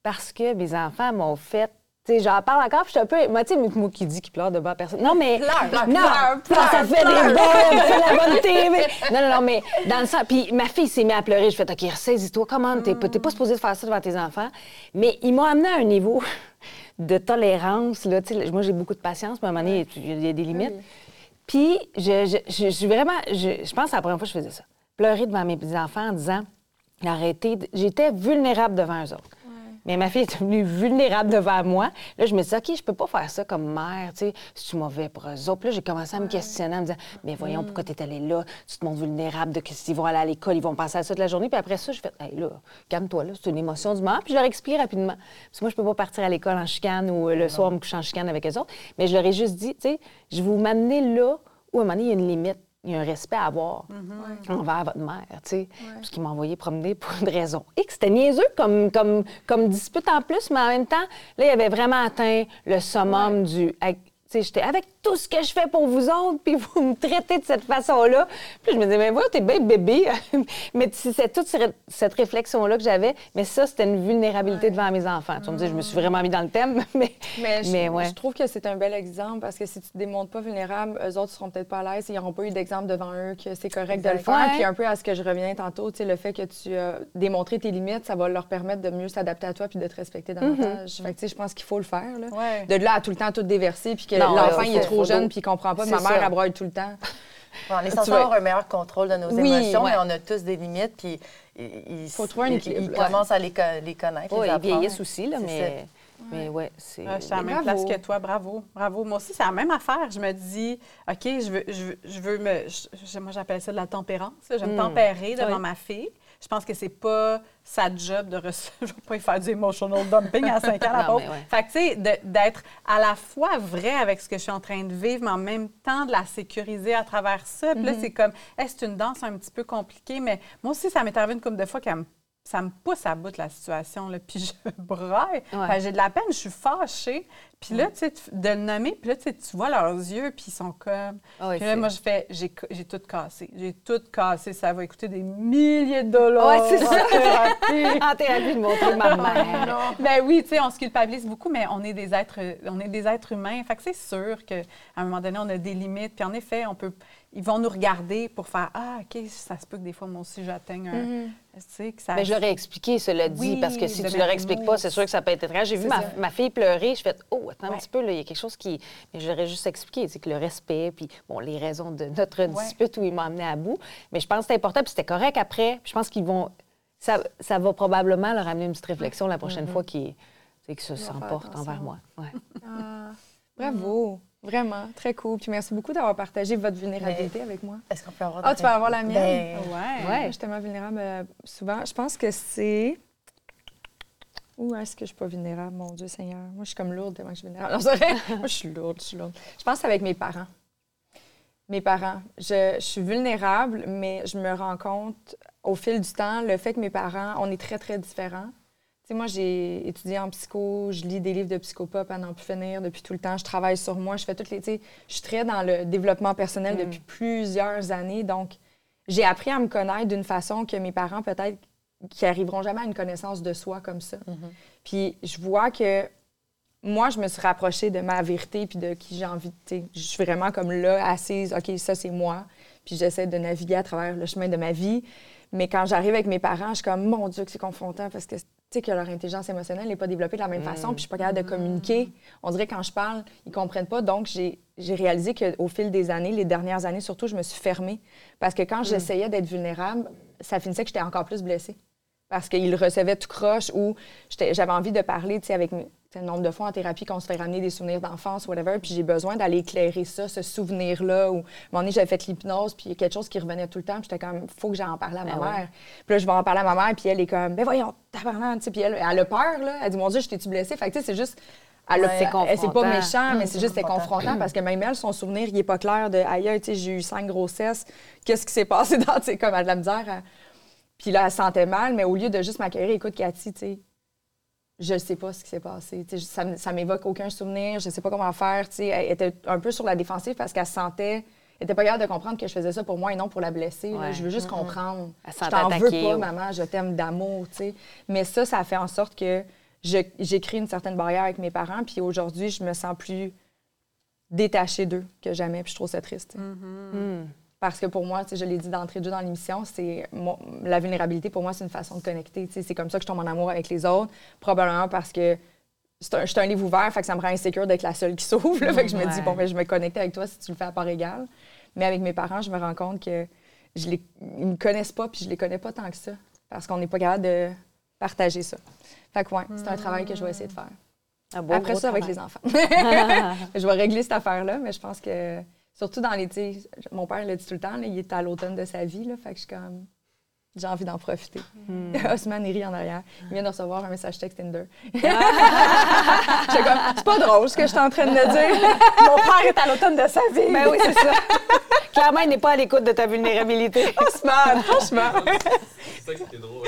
Parce que mes enfants m'ont fait. Tu sais, j'en parle encore, puis je suis un peu. Moi, tu sais, moi qui dis qu'il pleure devant personne. Non, mais. Pleure, pleure, non, pleure, pleure, ça fait pleure. des bonnes, fait la bonne TV. Non, non, non, mais dans le sens. Puis ma fille s'est mise à pleurer. Je fais, OK, ressaisis-toi, comment? T'es pas- pas supposé de faire ça devant tes enfants. Mais ils m'ont amené à un niveau de tolérance. Là, moi, j'ai beaucoup de patience, mais à un moment donné, il y a des limites. Puis, je, je, je, je suis vraiment. Je, je pense que c'est la première fois que je faisais ça. Pleurer devant mes enfants en disant arrêtez. J'étais vulnérable devant eux autres. Mais ma fille est devenue vulnérable devant moi. Là, je me dis, OK, je peux pas faire ça comme mère, tu sais. C'est mauvais pour eux autres? Puis là, j'ai commencé à me questionner, en me disant, mais voyons, pourquoi tu es allée là? Tu te montres vulnérable de que s'ils vont aller à l'école, ils vont penser à ça toute la journée. Puis après ça, je fais, hey, là, calme-toi, là, c'est une émotion du moment. Puis je leur explique rapidement. Parce que moi, je peux pas partir à l'école en chicane ou euh, le soir me coucher en chicane avec eux autres. Mais je leur ai juste dit, tu sais, je vais vous m'amener là où à un moment donné, il y a une limite. Il y a un respect à avoir envers votre mère, tu sais. Parce qu'il m'a envoyé promener pour une raison X. C'était niaiseux comme, comme, comme dispute en plus, mais en même temps, là, il avait vraiment atteint le summum du... j'étais avec tout ce que je fais pour vous autres, puis vous me traitez de cette façon-là. Puis je me disais, mais voilà, t'es bien bébé. [laughs] mais c'est toute cette réflexion-là que j'avais. Mais ça, c'était une vulnérabilité devant mes enfants. Tu me dire, je me suis vraiment mis dans le thème, [laughs] mais, Mais, je, mais ouais. je trouve que c'est un bel exemple parce que si tu te démontres pas vulnérable, eux autres seront peut-être pas à l'aise. Ils n'auront pas eu d'exemple devant eux que c'est correct de le faire. Ouais. Puis un peu à ce que je reviens tantôt, tu sais, le fait que tu as démontré tes limites, ça va leur permettre de mieux s'adapter à toi puis de te respecter davantage. Fait que tu sais, je pense qu'il faut le faire. Là. Ouais. De là à tout le temps tout déverser puis que l'enfant il est trop jeune puis il comprend pas. Ma mère elle broye tout le temps. Bon, on est censé avoir un meilleur contrôle de nos Oui, émotions, ouais. mais on a tous des limites, puis il, il- Faut trouver un il- équilibre, Il, ouais. commence à les, co- les connaître, les ils vieillissent aussi, là, C'est mais, mais ouais, c'est... Ah, je suis à la même Bravo. place que toi, bravo, bravo. Moi aussi, c'est la même affaire. Je me dis, OK, je veux, je veux, je veux me. je- moi, j'appelle ça de la tempérance. Je vais me tempérer devant Oui. ma fille. Je pense que c'est pas sa job de recevoir. [laughs] Je vais pas lui faire du emotional dumping à 5 ans, la pauvre. ouais. Fait que, tu sais, d'être à la fois vrai avec ce que je suis en train de vivre, mais en même temps de la sécuriser à travers ça. Puis là, c'est comme, hey, c'est une danse un petit peu compliquée, mais moi aussi, ça m'est arrivé une couple de fois qu'elle me ça me pousse à bout de la situation, là, puis je braille. Ouais. J'ai de la peine, je suis fâchée. Puis là, tu sais, de le nommer, puis là, tu sais, tu vois leurs yeux, puis ils sont comme... Ah puis là, moi, je fais, j'ai j'ai tout cassé. J'ai tout cassé. Ça va coûter des milliers de dollars. Ouais, c'est ça. [laughs] en thérapie. de montrer [laughs] ma mère. Ben oui, tu sais, on se culpabilise beaucoup, mais on est des êtres, on est des êtres humains. Fait que c'est sûr qu'à un moment donné, on a des limites. Puis en effet, on peut, ils vont nous regarder pour faire ah ok, ça se peut que des fois moi aussi j'atteigne un, tu sais que ça. Mais je leur ai expliqué, cela dit, Oui, parce que si tu leur mettre expliques pas, c'est sûr que ça peut être étrange. J'ai vu ma, ma fille pleurer, je fais Oh, attends un Ouais. petit peu, là, il y a quelque chose qui. Mais ai juste expliqué, c'est que le respect, puis bon, les raisons de notre dispute où ils m'ont amené à bout. Mais je pense que c'était important, puis c'était correct après. Puis je pense qu'ils vont. Ça, ça va probablement leur amener une petite réflexion la prochaine fois qu'ils qu'ils se s'emportent envers moi. Ouais. Ah, [laughs] bravo. Vraiment, très cool. Puis merci beaucoup d'avoir partagé votre vulnérabilité avec moi. Est-ce qu'on peut avoir Ah, de- tu vas avoir la mienne? Ben, ouais. Moi, je suis tellement vulnérable euh, souvent. Je pense que c'est. Où est-ce que je suis pas vulnérable, mon Dieu Seigneur? Moi, je suis comme lourde tellement que je suis vulnérable. [laughs] Non. Moi, je suis lourde, je suis lourde. Je pense avec mes parents. Mes parents. Je, je suis vulnérable, mais je me rends compte au fil du temps, le fait que mes parents, on est très, très différents. Tu sais, moi, j'ai étudié en psycho, je lis des livres de psychopop à n'en plus finir depuis tout le temps. Je travaille sur moi, je fais toutes les. Tu sais, je suis très dans le développement personnel depuis plusieurs années. Donc, j'ai appris à me connaître d'une façon que mes parents, peut-être, qui arriveront jamais à une connaissance de soi comme ça. Puis je vois que moi, je me suis rapprochée de ma vérité puis de qui j'ai envie de. tu sais, Je suis vraiment comme là, assise, OK, ça, c'est moi. Puis j'essaie de naviguer à travers le chemin de ma vie. Mais quand j'arrive avec mes parents, je suis comme, mon Dieu, que c'est confrontant parce que, tu sais, que leur intelligence émotionnelle n'est pas développée de la même façon. Puis je suis pas capable de communiquer. On dirait que quand je parle, ils comprennent pas. Donc, j'ai j'ai réalisé qu'au fil des années, les dernières années surtout, je me suis fermée. Parce que quand j'essayais d'être vulnérable, ça finissait que j'étais encore plus blessée. Parce qu'ils recevaient tout croche ou j'avais envie de parler, tu sais, avec le nombre de fois en thérapie qu'on se fait ramener des souvenirs d'enfance, whatever, puis j'ai besoin d'aller éclairer ça, ce souvenir-là. Ou, à un moment donné, j'avais fait l'hypnose, puis il y a quelque chose qui revenait tout le temps, puis j'étais comme, faut que j'en parle à ma Ben ouais. mère. Puis là, je vais en parler à ma mère, puis elle est comme, ben voyons, tabarnak, tu sais, puis elle, elle a peur, là. Elle dit, mon Dieu, je t'ai-tu blessée? Fait que, tu sais, c'est juste. Elle a- Ouais, c'est pas méchant, mais Mm, c'est juste c'est confrontant. parce que même elle, son souvenir, il est pas clair de aïe, tu sais, j'ai eu cinq grossesses. Qu'est-ce qui s'est passé dans, tu sais, comme de la misère. à- Puis là, elle se sentait mal, mais au lieu de juste m'accueillir, écoute, Cathy, tu sais, je sais pas ce qui s'est passé. Tu sais, ça, ça m'évoque aucun souvenir, je sais pas comment faire. Tu sais, elle était un peu sur la défensive parce qu'elle se sentait. Elle était pas capable de comprendre que je faisais ça pour moi et non pour la blesser. Ouais. Je veux juste comprendre. Elle Je t'en veux pas, ou- maman, je t'aime d'amour, tu sais. Mais ça, ça a fait en sorte que je- j'ai créé une certaine barrière avec mes parents. Puis aujourd'hui, je me sens plus détachée d'eux que jamais. Puis je trouve ça triste. tu sais. Hmm. Parce que pour moi, je l'ai dit d'entrée de jeu dans l'émission, c'est la vulnérabilité, pour moi, c'est une façon de connecter. C'est comme ça que je tombe en amour avec les autres. Probablement parce que je suis un livre ouvert, fait que ça me rend insécure d'être la seule qui s'ouvre. [laughs] Fait que je me dis, bon, ben, je vais me connecter avec toi si tu le fais à part égale. Mais avec mes parents, je me rends compte que je les, ils me connaissent pas, puis je les connais pas tant que ça. Parce qu'on n'est pas capable de partager ça. Fait que, ouais, c'est un travail que je vais essayer de faire. Après ça, avec les enfants. [laughs] je vais régler cette affaire-là, mais je pense que, surtout dans les. Mon père le dit tout le temps, là, il est à l'automne de sa vie, là, fait que je suis comme. J'ai envie d'en profiter. Hmm. Osman il rit en arrière. Il vient de recevoir un message texte Tinder. [laughs] J'étais comme, c'est pas drôle ce que je suis en train de dire. [laughs] Mon père est à l'automne de sa vie. Ben oui, c'est ça. [laughs] Clairement, il n'est pas à l'écoute de ta vulnérabilité. Osman, franchement. C'est ça qui est drôle.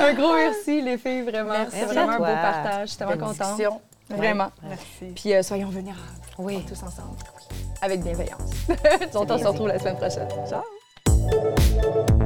Un gros merci, les filles, vraiment. Merci C'est vraiment un beau partage. Je suis tellement contente. Vraiment. Merci. Puis euh, soyons vulnérables. Oui. Tous ensemble. Avec bienveillance. [laughs] on se retrouve la semaine prochaine. Ciao.